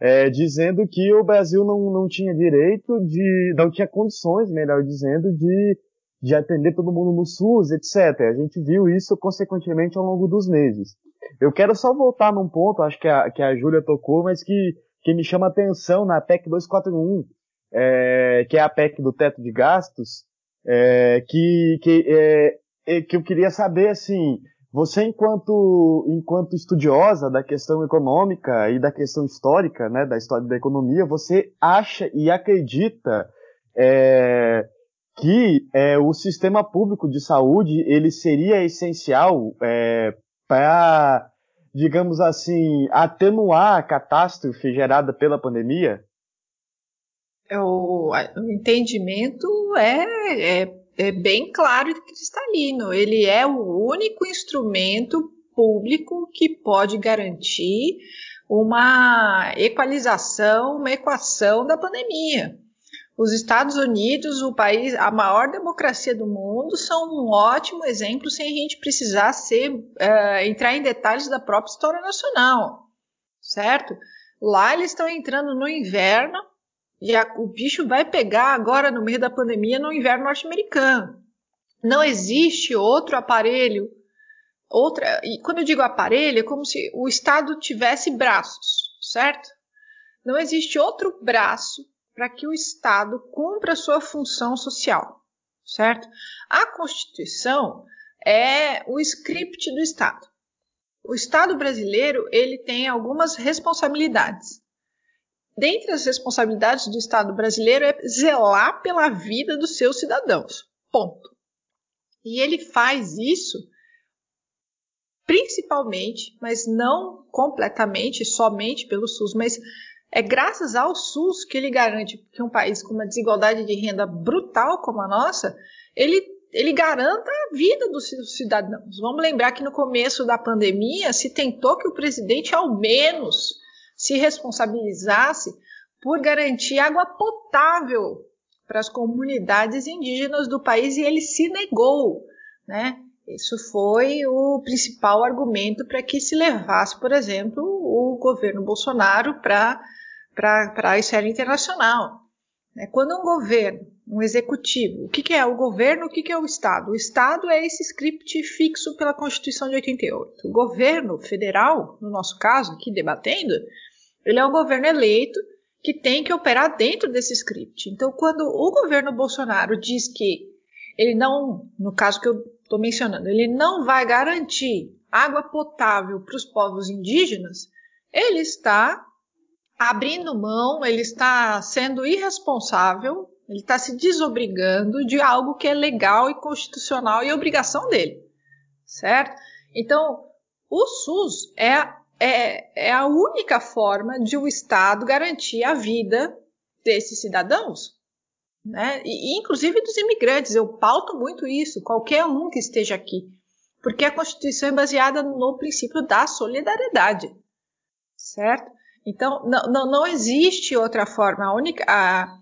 É, dizendo que o Brasil não, não tinha direito de, não tinha condições, melhor dizendo, de de atender todo mundo no SUS, etc. A gente viu isso consequentemente ao longo dos meses. Eu quero só voltar num ponto, acho que a, que a Júlia tocou, mas que, que me chama atenção na PEC 241, é, que é a PEC do teto de gastos, é, que, que, é, é, que eu queria saber, assim, você enquanto, enquanto estudiosa da questão econômica e da questão histórica, né, da história da economia, você acha e acredita é, que é, o sistema público de saúde ele seria essencial é, para, digamos assim, atenuar a catástrofe gerada pela pandemia? É, o, o entendimento é, é, bem claro e cristalino. Ele é o único instrumento público que pode garantir uma equalização, uma equação da pandemia. Os Estados Unidos, o país, a maior democracia do mundo, são um ótimo exemplo sem a gente precisar ser, uh, entrar em detalhes da própria história nacional, certo? Lá eles estão entrando no inverno a, o bicho vai pegar agora no meio da pandemia no inverno norte-americano. Não existe outro aparelho, outra. E quando eu digo aparelho, é como se o Estado tivesse braços, certo? Não existe outro braço para que o Estado cumpra sua função social, certo? A Constituição é o script do Estado. O Estado brasileiro ele tem algumas responsabilidades. Dentre as responsabilidades do Estado brasileiro é zelar pela vida dos seus cidadãos. Ponto. E ele faz isso principalmente, mas não completamente, somente pelo SUS, mas é graças ao SUS que ele garante que um país com uma desigualdade de renda brutal como a nossa, ele, ele garanta a vida dos cidadãos. Vamos lembrar que no começo da pandemia se tentou que o presidente ao menos se responsabilizasse por garantir água potável para as comunidades indígenas do país e ele se negou, né? Isso foi o principal argumento para que se levasse, por exemplo, o governo Bolsonaro para a esfera internacional. Né? Quando um governo um executivo. O que, que é o governo? O que, que é o Estado? O Estado é esse script fixo pela Constituição de 88. O governo federal, no nosso caso, aqui debatendo, ele é um governo eleito que tem que operar dentro desse script. Então, quando o governo Bolsonaro diz que ele não, no caso que eu estou mencionando, ele não vai garantir água potável para os povos indígenas, ele está abrindo mão, ele está sendo irresponsável, ele está se desobrigando de algo que é legal e constitucional e obrigação dele, certo? Então, o SUS é, é, é a única forma de o Estado garantir a vida desses cidadãos, né? E, inclusive dos imigrantes. Eu pauto muito isso, qualquer um que esteja aqui, porque a Constituição é baseada no princípio da solidariedade, certo? Então, não, não, não existe outra forma. A única, a,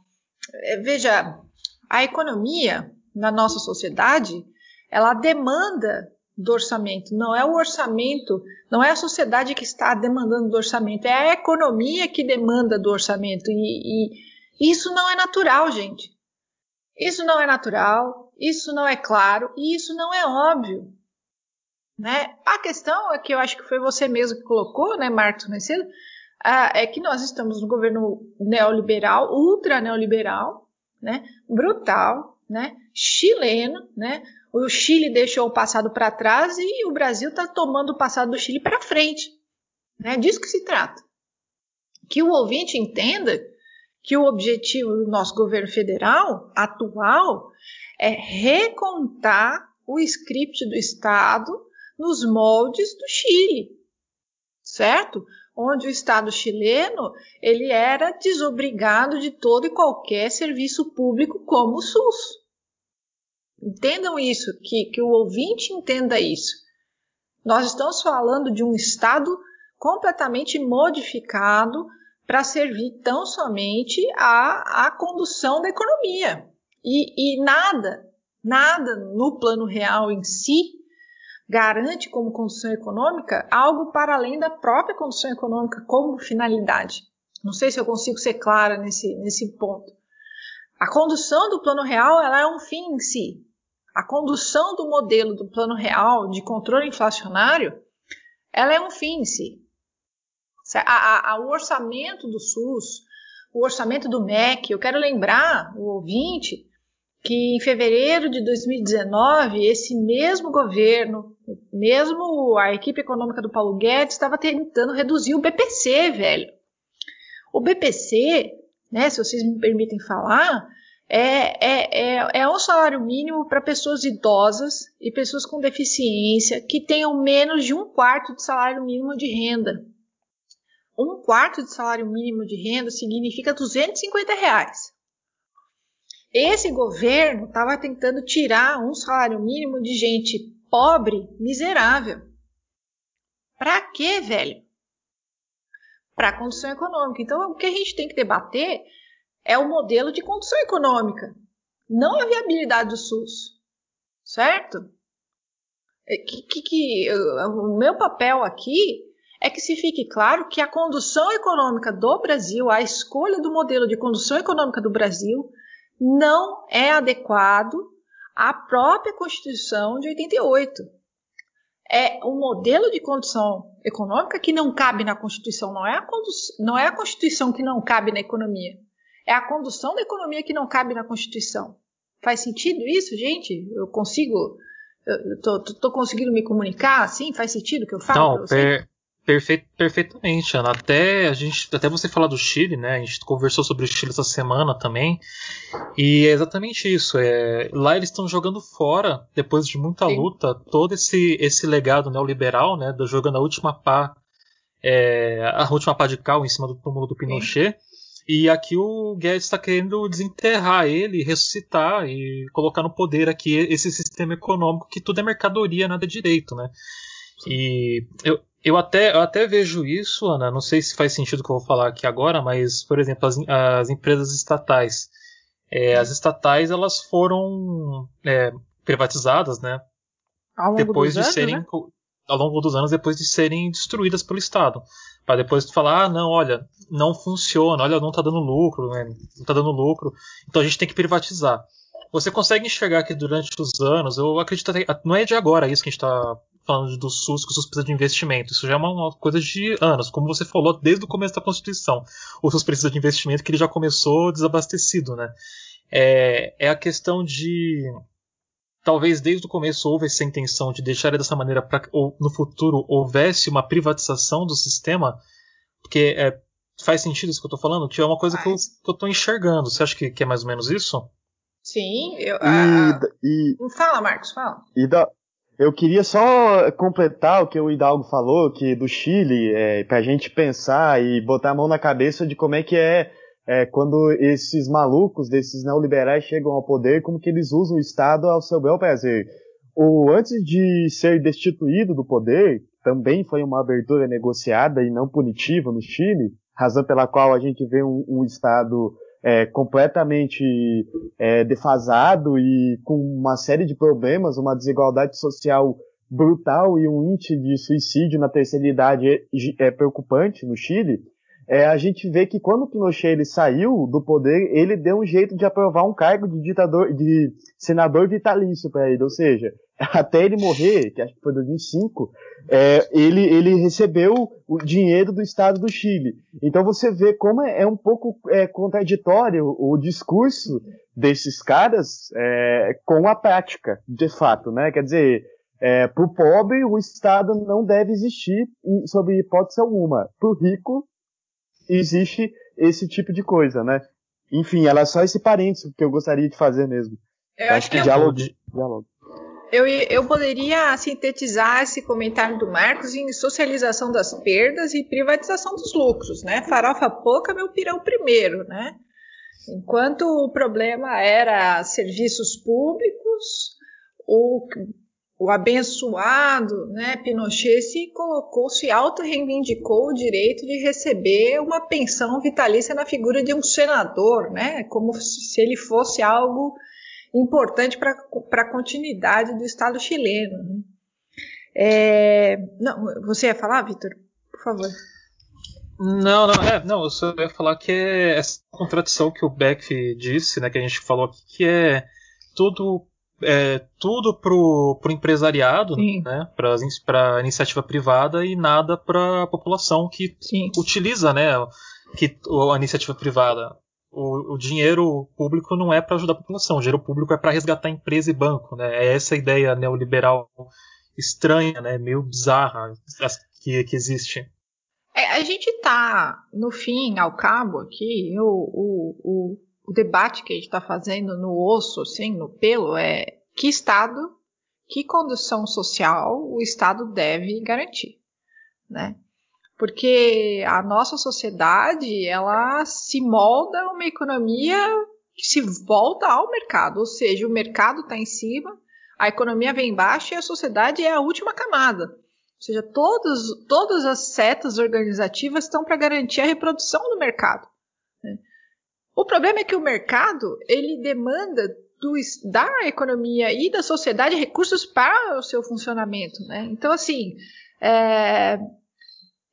é, veja, a economia na nossa sociedade, ela demanda do orçamento. Não é o orçamento, não é a sociedade que está demandando do orçamento, é a economia que demanda do orçamento. E, e isso não é natural, gente. Isso não é natural, isso não é claro e isso não é óbvio. Né? A questão é que eu acho que foi você mesmo que colocou, né, Marcos, mais cedo, é que nós estamos no governo neoliberal, ultra neoliberal, né, brutal, né, chileno, né, o Chile deixou o passado para trás e o Brasil está tomando o passado do Chile para frente. Né? Disso que se trata. Que o ouvinte entenda que o objetivo do nosso governo federal atual é recontar o script do Estado nos moldes do Chile, certo? Onde o Estado chileno ele era desobrigado de todo e qualquer serviço público como o SUS. Entendam isso, que, que o ouvinte entenda isso. Nós estamos falando de um Estado completamente modificado para servir tão somente à, à condução da economia. E, e nada, nada no plano real em si garante como condição econômica algo para além da própria condição econômica como finalidade. Não sei se eu consigo ser clara nesse, nesse ponto. A condução do plano real ela é um fim em si. A condução do modelo do plano real de controle inflacionário ela é um fim em si. A, a, o orçamento do SUS, o orçamento do MEC, eu quero lembrar o ouvinte que em fevereiro de 2019, esse mesmo governo, mesmo a equipe econômica do Paulo Guedes, estava tentando reduzir o BPC, velho. O BPC, né, se vocês me permitem falar, é, é, é, é um salário mínimo para pessoas idosas e pessoas com deficiência que tenham menos de um quarto de salário mínimo de renda. Um quarto de salário mínimo de renda significa 250 reais. Esse governo estava tentando tirar um salário mínimo de gente pobre, miserável. Para quê, velho? Para a condição econômica. Então, o que a gente tem que debater é o modelo de condição econômica, não a viabilidade do SUS. Certo? É, que, que, que, o meu papel aqui é que se fique claro que a condução econômica do Brasil, a escolha do modelo de condução econômica do Brasil, não é adequado à própria Constituição de 88. É um modelo de condição econômica que não cabe na Constituição, não é a, não é a Constituição que não cabe na economia. É a condução da economia que não cabe na Constituição. Faz sentido isso, gente? Eu consigo. Tô conseguindo me comunicar assim? Faz sentido o que eu falo? Não, per, Perfeito, perfeitamente, Ana. Até a gente, até você falar do Chile, né? A gente conversou sobre o Chile essa semana também. E é exatamente isso. É, lá eles estão jogando fora, depois de muita Sim. luta, todo esse, esse legado neoliberal, né? Do jogando a última pá, é, a última pá de cal em cima do túmulo do Pinochet. Sim. E aqui o Guedes está querendo desenterrar ele, ressuscitar e colocar no poder aqui esse sistema econômico que tudo é mercadoria, nada é direito, né? E eu, eu até, eu até vejo isso, Ana, não sei se faz sentido o que eu vou falar aqui agora, mas, por exemplo, as, as empresas estatais. É, as estatais elas foram é, privatizadas, né? Ao longo depois dos de anos, serem né? ao longo dos anos depois de serem destruídas pelo Estado. Para depois tu falar, ah, não, olha, não funciona, olha, não está dando lucro, né? não está dando lucro, então a gente tem que privatizar. Você consegue enxergar que durante os anos, eu acredito até, não é de agora isso que a gente está falando do SUS, que o SUS precisa de investimento. Isso já é uma, uma, coisa de anos, como você falou desde o começo da Constituição. O SUS precisa de investimento que ele já começou desabastecido, né? É, é a questão de talvez desde o começo houve essa intenção de deixar dessa maneira para no futuro houvesse uma privatização do sistema, porque é, faz sentido isso que eu estou falando, que é uma coisa que eu, estou enxergando. Você acha que, que, é mais ou menos isso? Sim, eu, e, ah, e, fala, Marcos, fala. E da, eu queria só completar o que o Hidalgo falou, que do Chile, é, para a gente pensar e botar a mão na cabeça de como é que é é, quando esses malucos, desses neoliberais chegam ao poder, como que eles usam o Estado ao seu bel prazer. O, antes de ser destituído do poder, também foi uma abertura negociada e não punitiva no Chile, razão pela qual a gente vê um, um Estado é, completamente é, defasado e com uma série de problemas, uma desigualdade social brutal e um índice de suicídio na terceira idade é, é preocupante no Chile é, a gente vê que quando Pinochet ele saiu do poder, ele deu um jeito de aprovar um cargo de ditador, de senador vitalício para ele, ou seja, (laughs) até ele morrer, que acho que foi 2005, é, ele, ele recebeu o dinheiro do Estado do Chile. Então você vê como é, é um pouco é, contraditório o discurso desses caras é, com a prática, de fato, né? Quer dizer, é, para o pobre o Estado não deve existir sob hipótese alguma. Para o rico existe esse tipo de coisa, né? Enfim, ela é só esse parênteses que eu gostaria de fazer mesmo. Eu acho, acho que, que diálogo, diálogo. Eu, eu poderia sintetizar esse comentário do Marcos em socialização das perdas e privatização dos lucros, né? Farofa pouca, meu pirão primeiro, né? Enquanto o problema era serviços públicos, o o abençoado né, Pinochet se colocou, se auto-reivindicou o direito de receber uma pensão vitalícia na figura de um senador, né, como se ele fosse algo importante para a continuidade do Estado chileno. Né. É, não, você ia falar, Vitor? Por favor. Não, não, é, não, eu só ia falar que é essa contradição que o Beck disse, né, que a gente falou aqui, que é tudo é, tudo pro, pro empresariado, Sim. né, para a iniciativa privada e nada para a população que Sim. utiliza, né, que a iniciativa privada. O, o dinheiro público não é para ajudar a população, o dinheiro público é para resgatar empresa e banco, né? É essa ideia neoliberal estranha, né, meio bizarra que, que existe. É, a gente está no fim, ao cabo aqui, o, o, o o debate que a gente está fazendo no osso, assim, no pelo, é que Estado, que condução social o Estado deve garantir, né? Porque a nossa sociedade, ela se molda uma economia que se volta ao mercado, ou seja, o mercado está em cima, a economia vem embaixo e a sociedade é a última camada. Ou seja, todos, todas as setas organizativas estão para garantir a reprodução do mercado. O problema é que o mercado ele demanda do, da economia e da sociedade recursos para o seu funcionamento, né? Então, assim, é,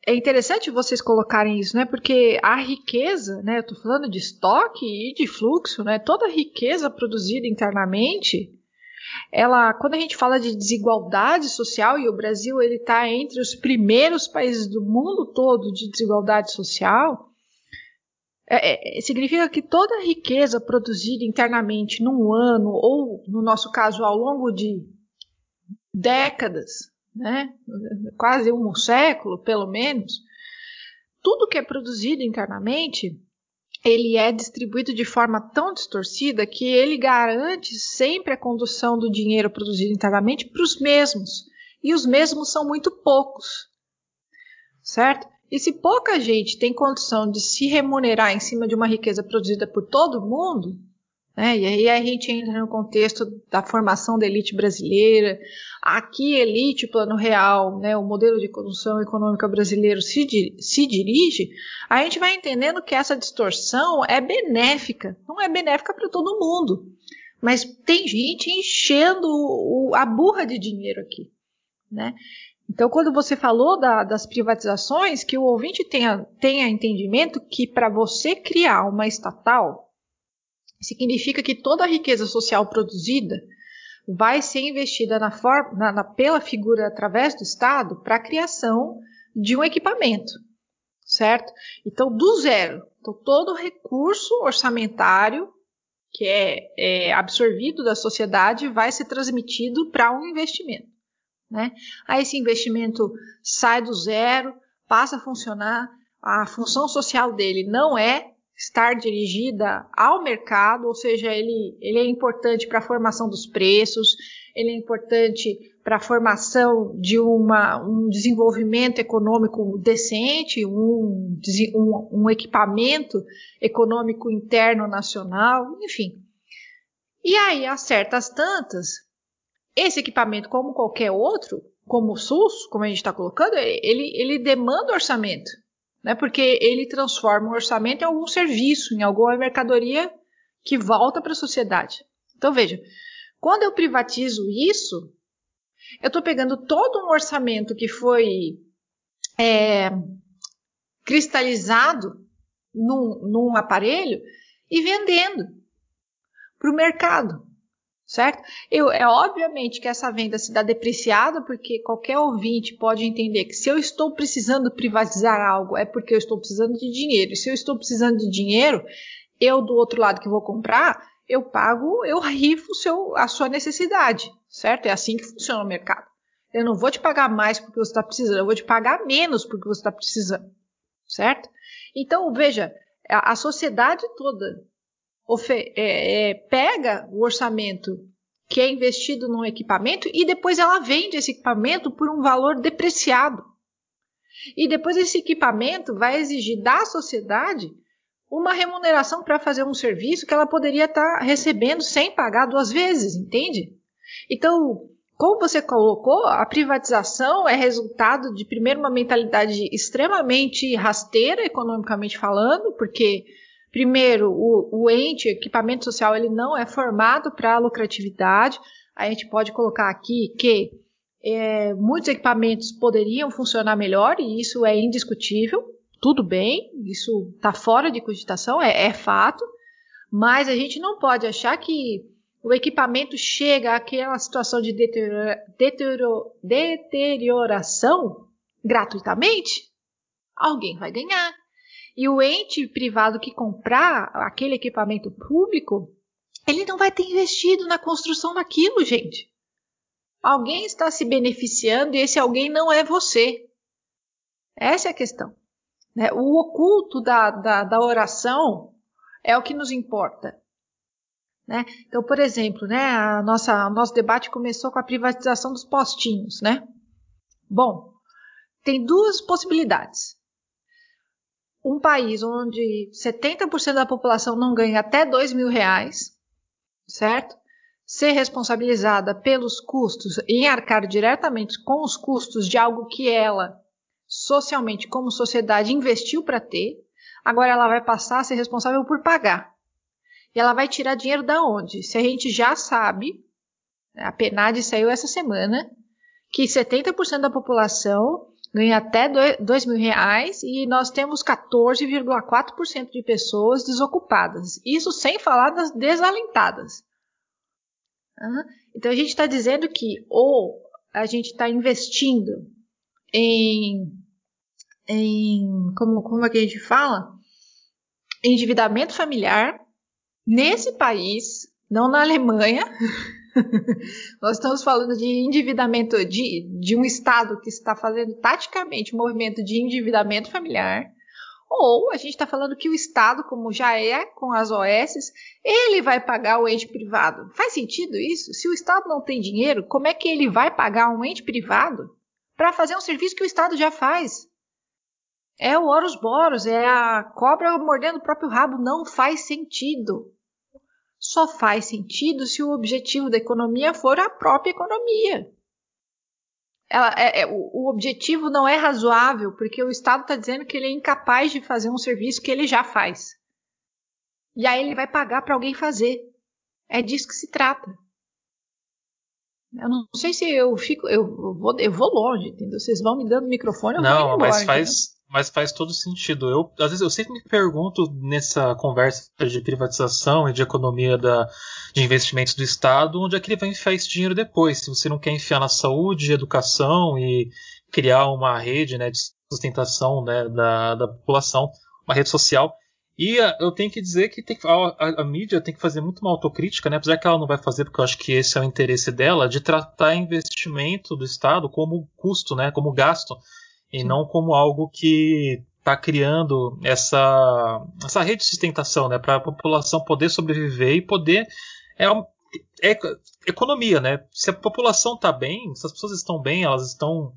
é interessante vocês colocarem isso, né? Porque a riqueza, né? Eu estou falando de estoque e de fluxo, né? Toda riqueza produzida internamente, ela, quando a gente fala de desigualdade social e o Brasil ele está entre os primeiros países do mundo todo de desigualdade social, é, é, significa que toda riqueza produzida internamente num ano, ou no nosso caso ao longo de décadas, né, quase um século pelo menos, tudo que é produzido internamente ele é distribuído de forma tão distorcida que ele garante sempre a condução do dinheiro produzido internamente para os mesmos. E os mesmos são muito poucos. Certo? E se pouca gente tem condição de se remunerar em cima de uma riqueza produzida por todo mundo, né, e aí a gente entra no contexto da formação da elite brasileira, aqui elite, plano real, né, o modelo de condução econômica brasileiro se, se dirige, a gente vai entendendo que essa distorção é benéfica, não é benéfica para todo mundo, mas tem gente enchendo o, a burra de dinheiro aqui. Né? Então, quando você falou da, das privatizações, que o ouvinte tenha, tenha entendimento que para você criar uma estatal, significa que toda a riqueza social produzida vai ser investida na forma, na, na, pela figura através do Estado para a criação de um equipamento, certo? Então, do zero. Então, todo recurso orçamentário que é, é absorvido da sociedade vai ser transmitido para um investimento. Né? Aí esse investimento sai do zero, passa a funcionar, a função social dele não é estar dirigida ao mercado, ou seja, ele, ele é importante para a formação dos preços, ele é importante para a formação de uma, um desenvolvimento econômico decente, um, um, um equipamento econômico interno nacional, enfim. E aí, a certas tantas, esse equipamento, como qualquer outro, como o SUS, como a gente está colocando, ele, ele demanda orçamento, né? porque ele transforma o orçamento em algum serviço, em alguma mercadoria que volta para a sociedade. Então, veja, quando eu privatizo isso, eu estou pegando todo um orçamento que foi é, cristalizado num, num aparelho e vendendo para o mercado certo? Eu, é obviamente que essa venda se dá depreciada, porque qualquer ouvinte pode entender que se eu estou precisando privatizar algo é porque eu estou precisando de dinheiro. E se eu estou precisando de dinheiro, eu do outro lado que vou comprar, eu pago, eu rifo seu, a sua necessidade, certo? É assim que funciona o mercado. Eu não vou te pagar mais porque você está precisando, eu vou te pagar menos porque você está precisando, certo? Então, veja, a, a sociedade toda é, é, pega o orçamento que é investido num equipamento e depois ela vende esse equipamento por um valor depreciado. E depois esse equipamento vai exigir da sociedade uma remuneração para fazer um serviço que ela poderia estar tá recebendo sem pagar duas vezes, entende? Então, como você colocou, a privatização é resultado de, primeiro, uma mentalidade extremamente rasteira, economicamente falando, porque Primeiro, o, o ente, equipamento social, ele não é formado para lucratividade. A gente pode colocar aqui que é, muitos equipamentos poderiam funcionar melhor e isso é indiscutível. Tudo bem, isso está fora de cogitação, é, é fato. Mas a gente não pode achar que o equipamento chega àquela situação de deteriora, deterioro, deterioração gratuitamente. Alguém vai ganhar. E o ente privado que comprar aquele equipamento público, ele não vai ter investido na construção daquilo, gente. Alguém está se beneficiando e esse alguém não é você. Essa é a questão. Né? O oculto da, da, da oração é o que nos importa. Né? Então, por exemplo, né, a nossa, nosso debate começou com a privatização dos postinhos. Né? Bom, tem duas possibilidades um país onde 70% da população não ganha até 2 mil reais, certo? Ser responsabilizada pelos custos e arcar diretamente com os custos de algo que ela, socialmente, como sociedade, investiu para ter, agora ela vai passar a ser responsável por pagar. E ela vai tirar dinheiro da onde? Se a gente já sabe, a PNAD saiu essa semana, que 70% da população ganha até dois mil reais e nós temos 14,4% de pessoas desocupadas. Isso sem falar das desalentadas. Então a gente está dizendo que ou a gente está investindo em, em como, como é que a gente fala? Endividamento familiar nesse país, não na Alemanha, (laughs) (laughs) Nós estamos falando de endividamento de, de um Estado que está fazendo taticamente um movimento de endividamento familiar. Ou a gente está falando que o Estado, como já é com as OS, ele vai pagar o ente privado. Faz sentido isso? Se o Estado não tem dinheiro, como é que ele vai pagar um ente privado para fazer um serviço que o Estado já faz? É o Horus Boros, é a cobra mordendo o próprio rabo. Não faz sentido só faz sentido se o objetivo da economia for a própria economia. Ela, é, é, o, o, objetivo não é razoável porque o Estado está dizendo que ele é incapaz de fazer um serviço que ele já faz. E aí ele vai pagar para alguém fazer. É disso que se trata. Eu não sei se eu fico. Eu vou, eu vou longe, entendeu? Vocês vão me dando microfone, eu não, vou embora, mas faz, mas faz todo sentido. Eu, às vezes eu sempre me pergunto nessa conversa de privatização e de economia da, de investimentos do Estado, onde é que ele vai enfiar esse dinheiro depois? Se você não quer enfiar na saúde, educação e criar uma rede né, de sustentação né, da, da população, uma rede social. E uh, eu tenho que dizer que, que a, a, a, mídia tem que fazer muito uma autocrítica, né? apesar que ela não vai fazer, porque eu acho que esse é o interesse dela, de tratar investimento do Estado como custo, né? como gasto, e Sim. não como algo que está criando essa, essa rede de sustentação né? para a população poder sobreviver e poder. É, é, economia, né? Se a população está bem, se as pessoas estão bem, elas estão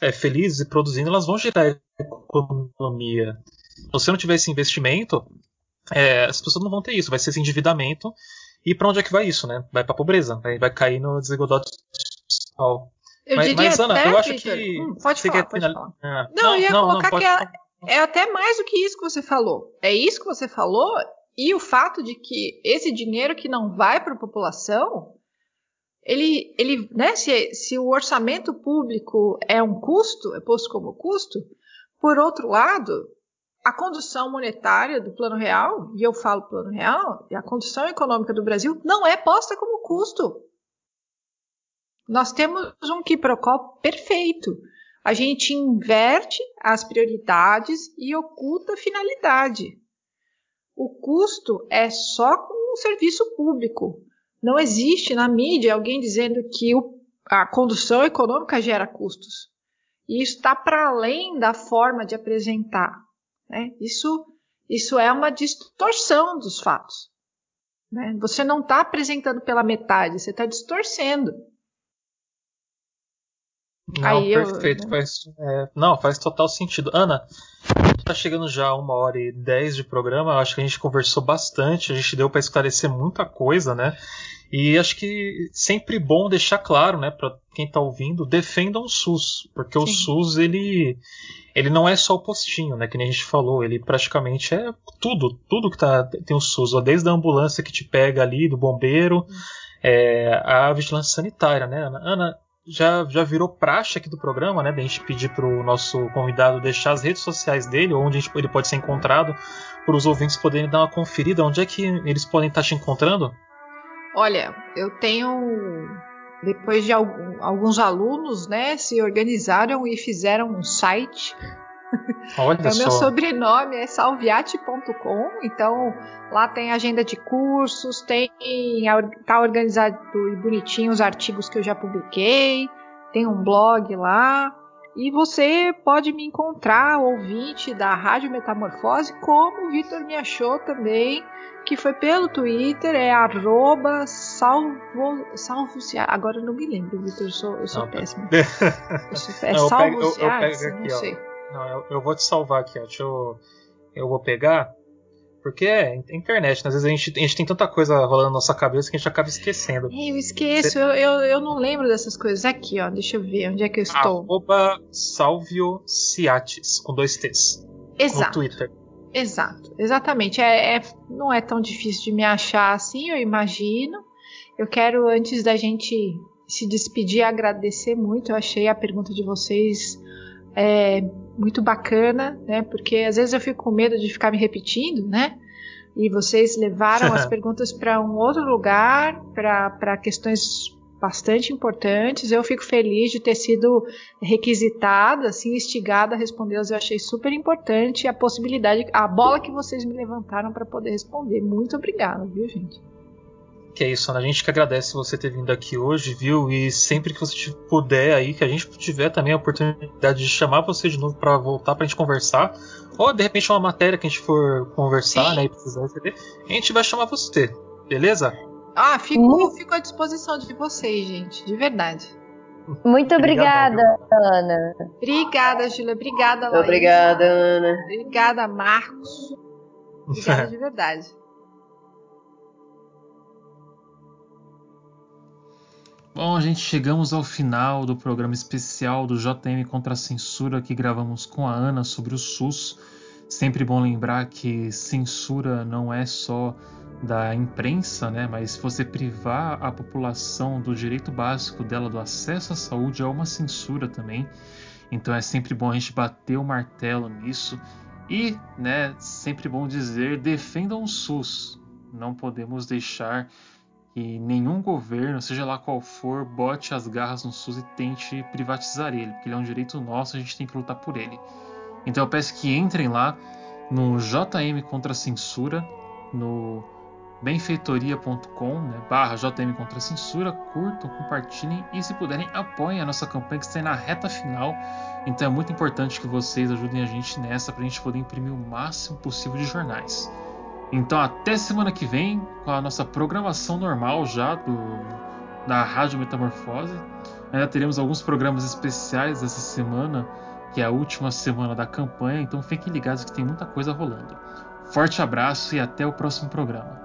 é, felizes e produzindo, elas vão gerar economia. Se você não tiver esse investimento, é, as pessoas não vão ter isso, vai ser esse endividamento. E para onde é que vai isso, né? Vai para pobreza, vai, vai cair no desigualdade social. Eu mas, diria mas, Ana, até, eu acho que. Hum, pode falar, pode final... falar. Ah, não, não, eu ia não, colocar não, que é, é até mais do que isso que você falou. É isso que você falou e o fato de que esse dinheiro que não vai para a população, ele, ele né, se, se o orçamento público é um custo, é posto como custo, por outro lado, a condução monetária do plano real, e eu falo plano real, e a condução econômica do Brasil não é posta como custo. Nós temos um quiprocó perfeito. A gente inverte as prioridades e oculta a finalidade. O custo é só com o serviço público. Não existe na mídia alguém dizendo que a condução econômica gera custos. E isso está para além da forma de apresentar. Né? Isso, isso é uma distorção dos fatos. Né? Você não está apresentando pela metade, você está distorcendo. Não, Aí perfeito. Eu, né? faz, é, não, faz total sentido. Ana, está chegando já a uma hora e dez de programa. Acho que a gente conversou bastante, a gente deu para esclarecer muita coisa, né? E acho que sempre bom deixar claro, né, para quem está ouvindo, defendam o SUS, porque Sim. o SUS ele ele não é só o postinho, né, que nem a gente falou, ele praticamente é tudo, tudo que tá tem o SUS, ó, desde a ambulância que te pega ali, do bombeiro, é, a vigilância sanitária, né, Ana? Ana já, já virou praxe aqui do programa, né? Da gente pedir para o nosso convidado deixar as redes sociais dele, onde gente, ele pode ser encontrado, para os ouvintes poderem dar uma conferida. Onde é que eles podem estar te encontrando? Olha, eu tenho depois de algum, alguns alunos, né, se organizaram e fizeram um site. Olha então, só. meu sobrenome é salviate.com, então lá tem agenda de cursos, tem tá organizado e bonitinho os artigos que eu já publiquei, tem um blog lá. E você pode me encontrar, ouvinte da Rádio Metamorfose, como o Vitor me achou também que foi pelo Twitter, é arroba salvo, salvo agora eu não me lembro, Vitor, eu sou, eu sou não, péssimo. (laughs) Eu sou, é salvo eu, eu, eu pego aqui, não sei. Não, eu, eu, vou te salvar aqui, ó. Deixa eu, eu vou pegar, porque é internet, né? às vezes a gente, a gente tem tanta coisa rolando na nossa cabeça que a gente acaba esquecendo. Eu esqueço, Você... eu, eu, eu não lembro dessas coisas. Aqui, ó, deixa eu ver onde é que eu estou. Arroba Salvio Ciates, com dois T's. Exato. No Twitter. Exato, exatamente. É, é, não é tão difícil de me achar assim, eu imagino. Eu quero, antes da gente se despedir, agradecer muito. Eu achei a pergunta de vocês é, muito bacana, né? Porque às vezes eu fico com medo de ficar me repetindo, né? E vocês levaram as (laughs) perguntas para um outro lugar, para questões bastante importantes. Eu fico feliz de ter sido requisitada, assim, instigada a respondê-las. Eu achei super importante a possibilidade, a bola que vocês me levantaram para poder responder. Muito obrigada, viu, gente? Que é isso, Ana. A gente que agradece você ter vindo aqui hoje, viu? E sempre que você puder aí, que a gente tiver também a oportunidade de chamar você de novo para voltar pra gente conversar, ou de repente uma matéria que a gente for conversar, Sim. né, e precisar receber, a gente vai chamar você, beleza? Ah, fico, fico à disposição de vocês, gente, de verdade. Muito obrigada, Ana. Obrigada, Júlia. Obrigada, Laís. Obrigada, Ana. Obrigada, Marcos. Obrigada (laughs) de verdade. Bom, gente, chegamos ao final do programa especial do JM contra a Censura que gravamos com a Ana sobre o SUS. Sempre bom lembrar que censura não é só da imprensa, né? Mas você privar a população do direito básico dela do acesso à saúde é uma censura também. Então é sempre bom a gente bater o martelo nisso e, né, sempre bom dizer defendam o SUS. Não podemos deixar que nenhum governo, seja lá qual for, bote as garras no SUS e tente privatizar ele, porque ele é um direito nosso, a gente tem que lutar por ele. Então eu peço que entrem lá no JM contra a censura, no benfeitoria.com, né, barra JM contra a censura, curtam, compartilhem e se puderem apoiem a nossa campanha que está na reta final. Então é muito importante que vocês ajudem a gente nessa para a gente poder imprimir o máximo possível de jornais. Então até semana que vem com a nossa programação normal já do, da Rádio Metamorfose. Ainda teremos alguns programas especiais essa semana, que é a última semana da campanha, então fiquem ligados que tem muita coisa rolando. Forte abraço e até o próximo programa.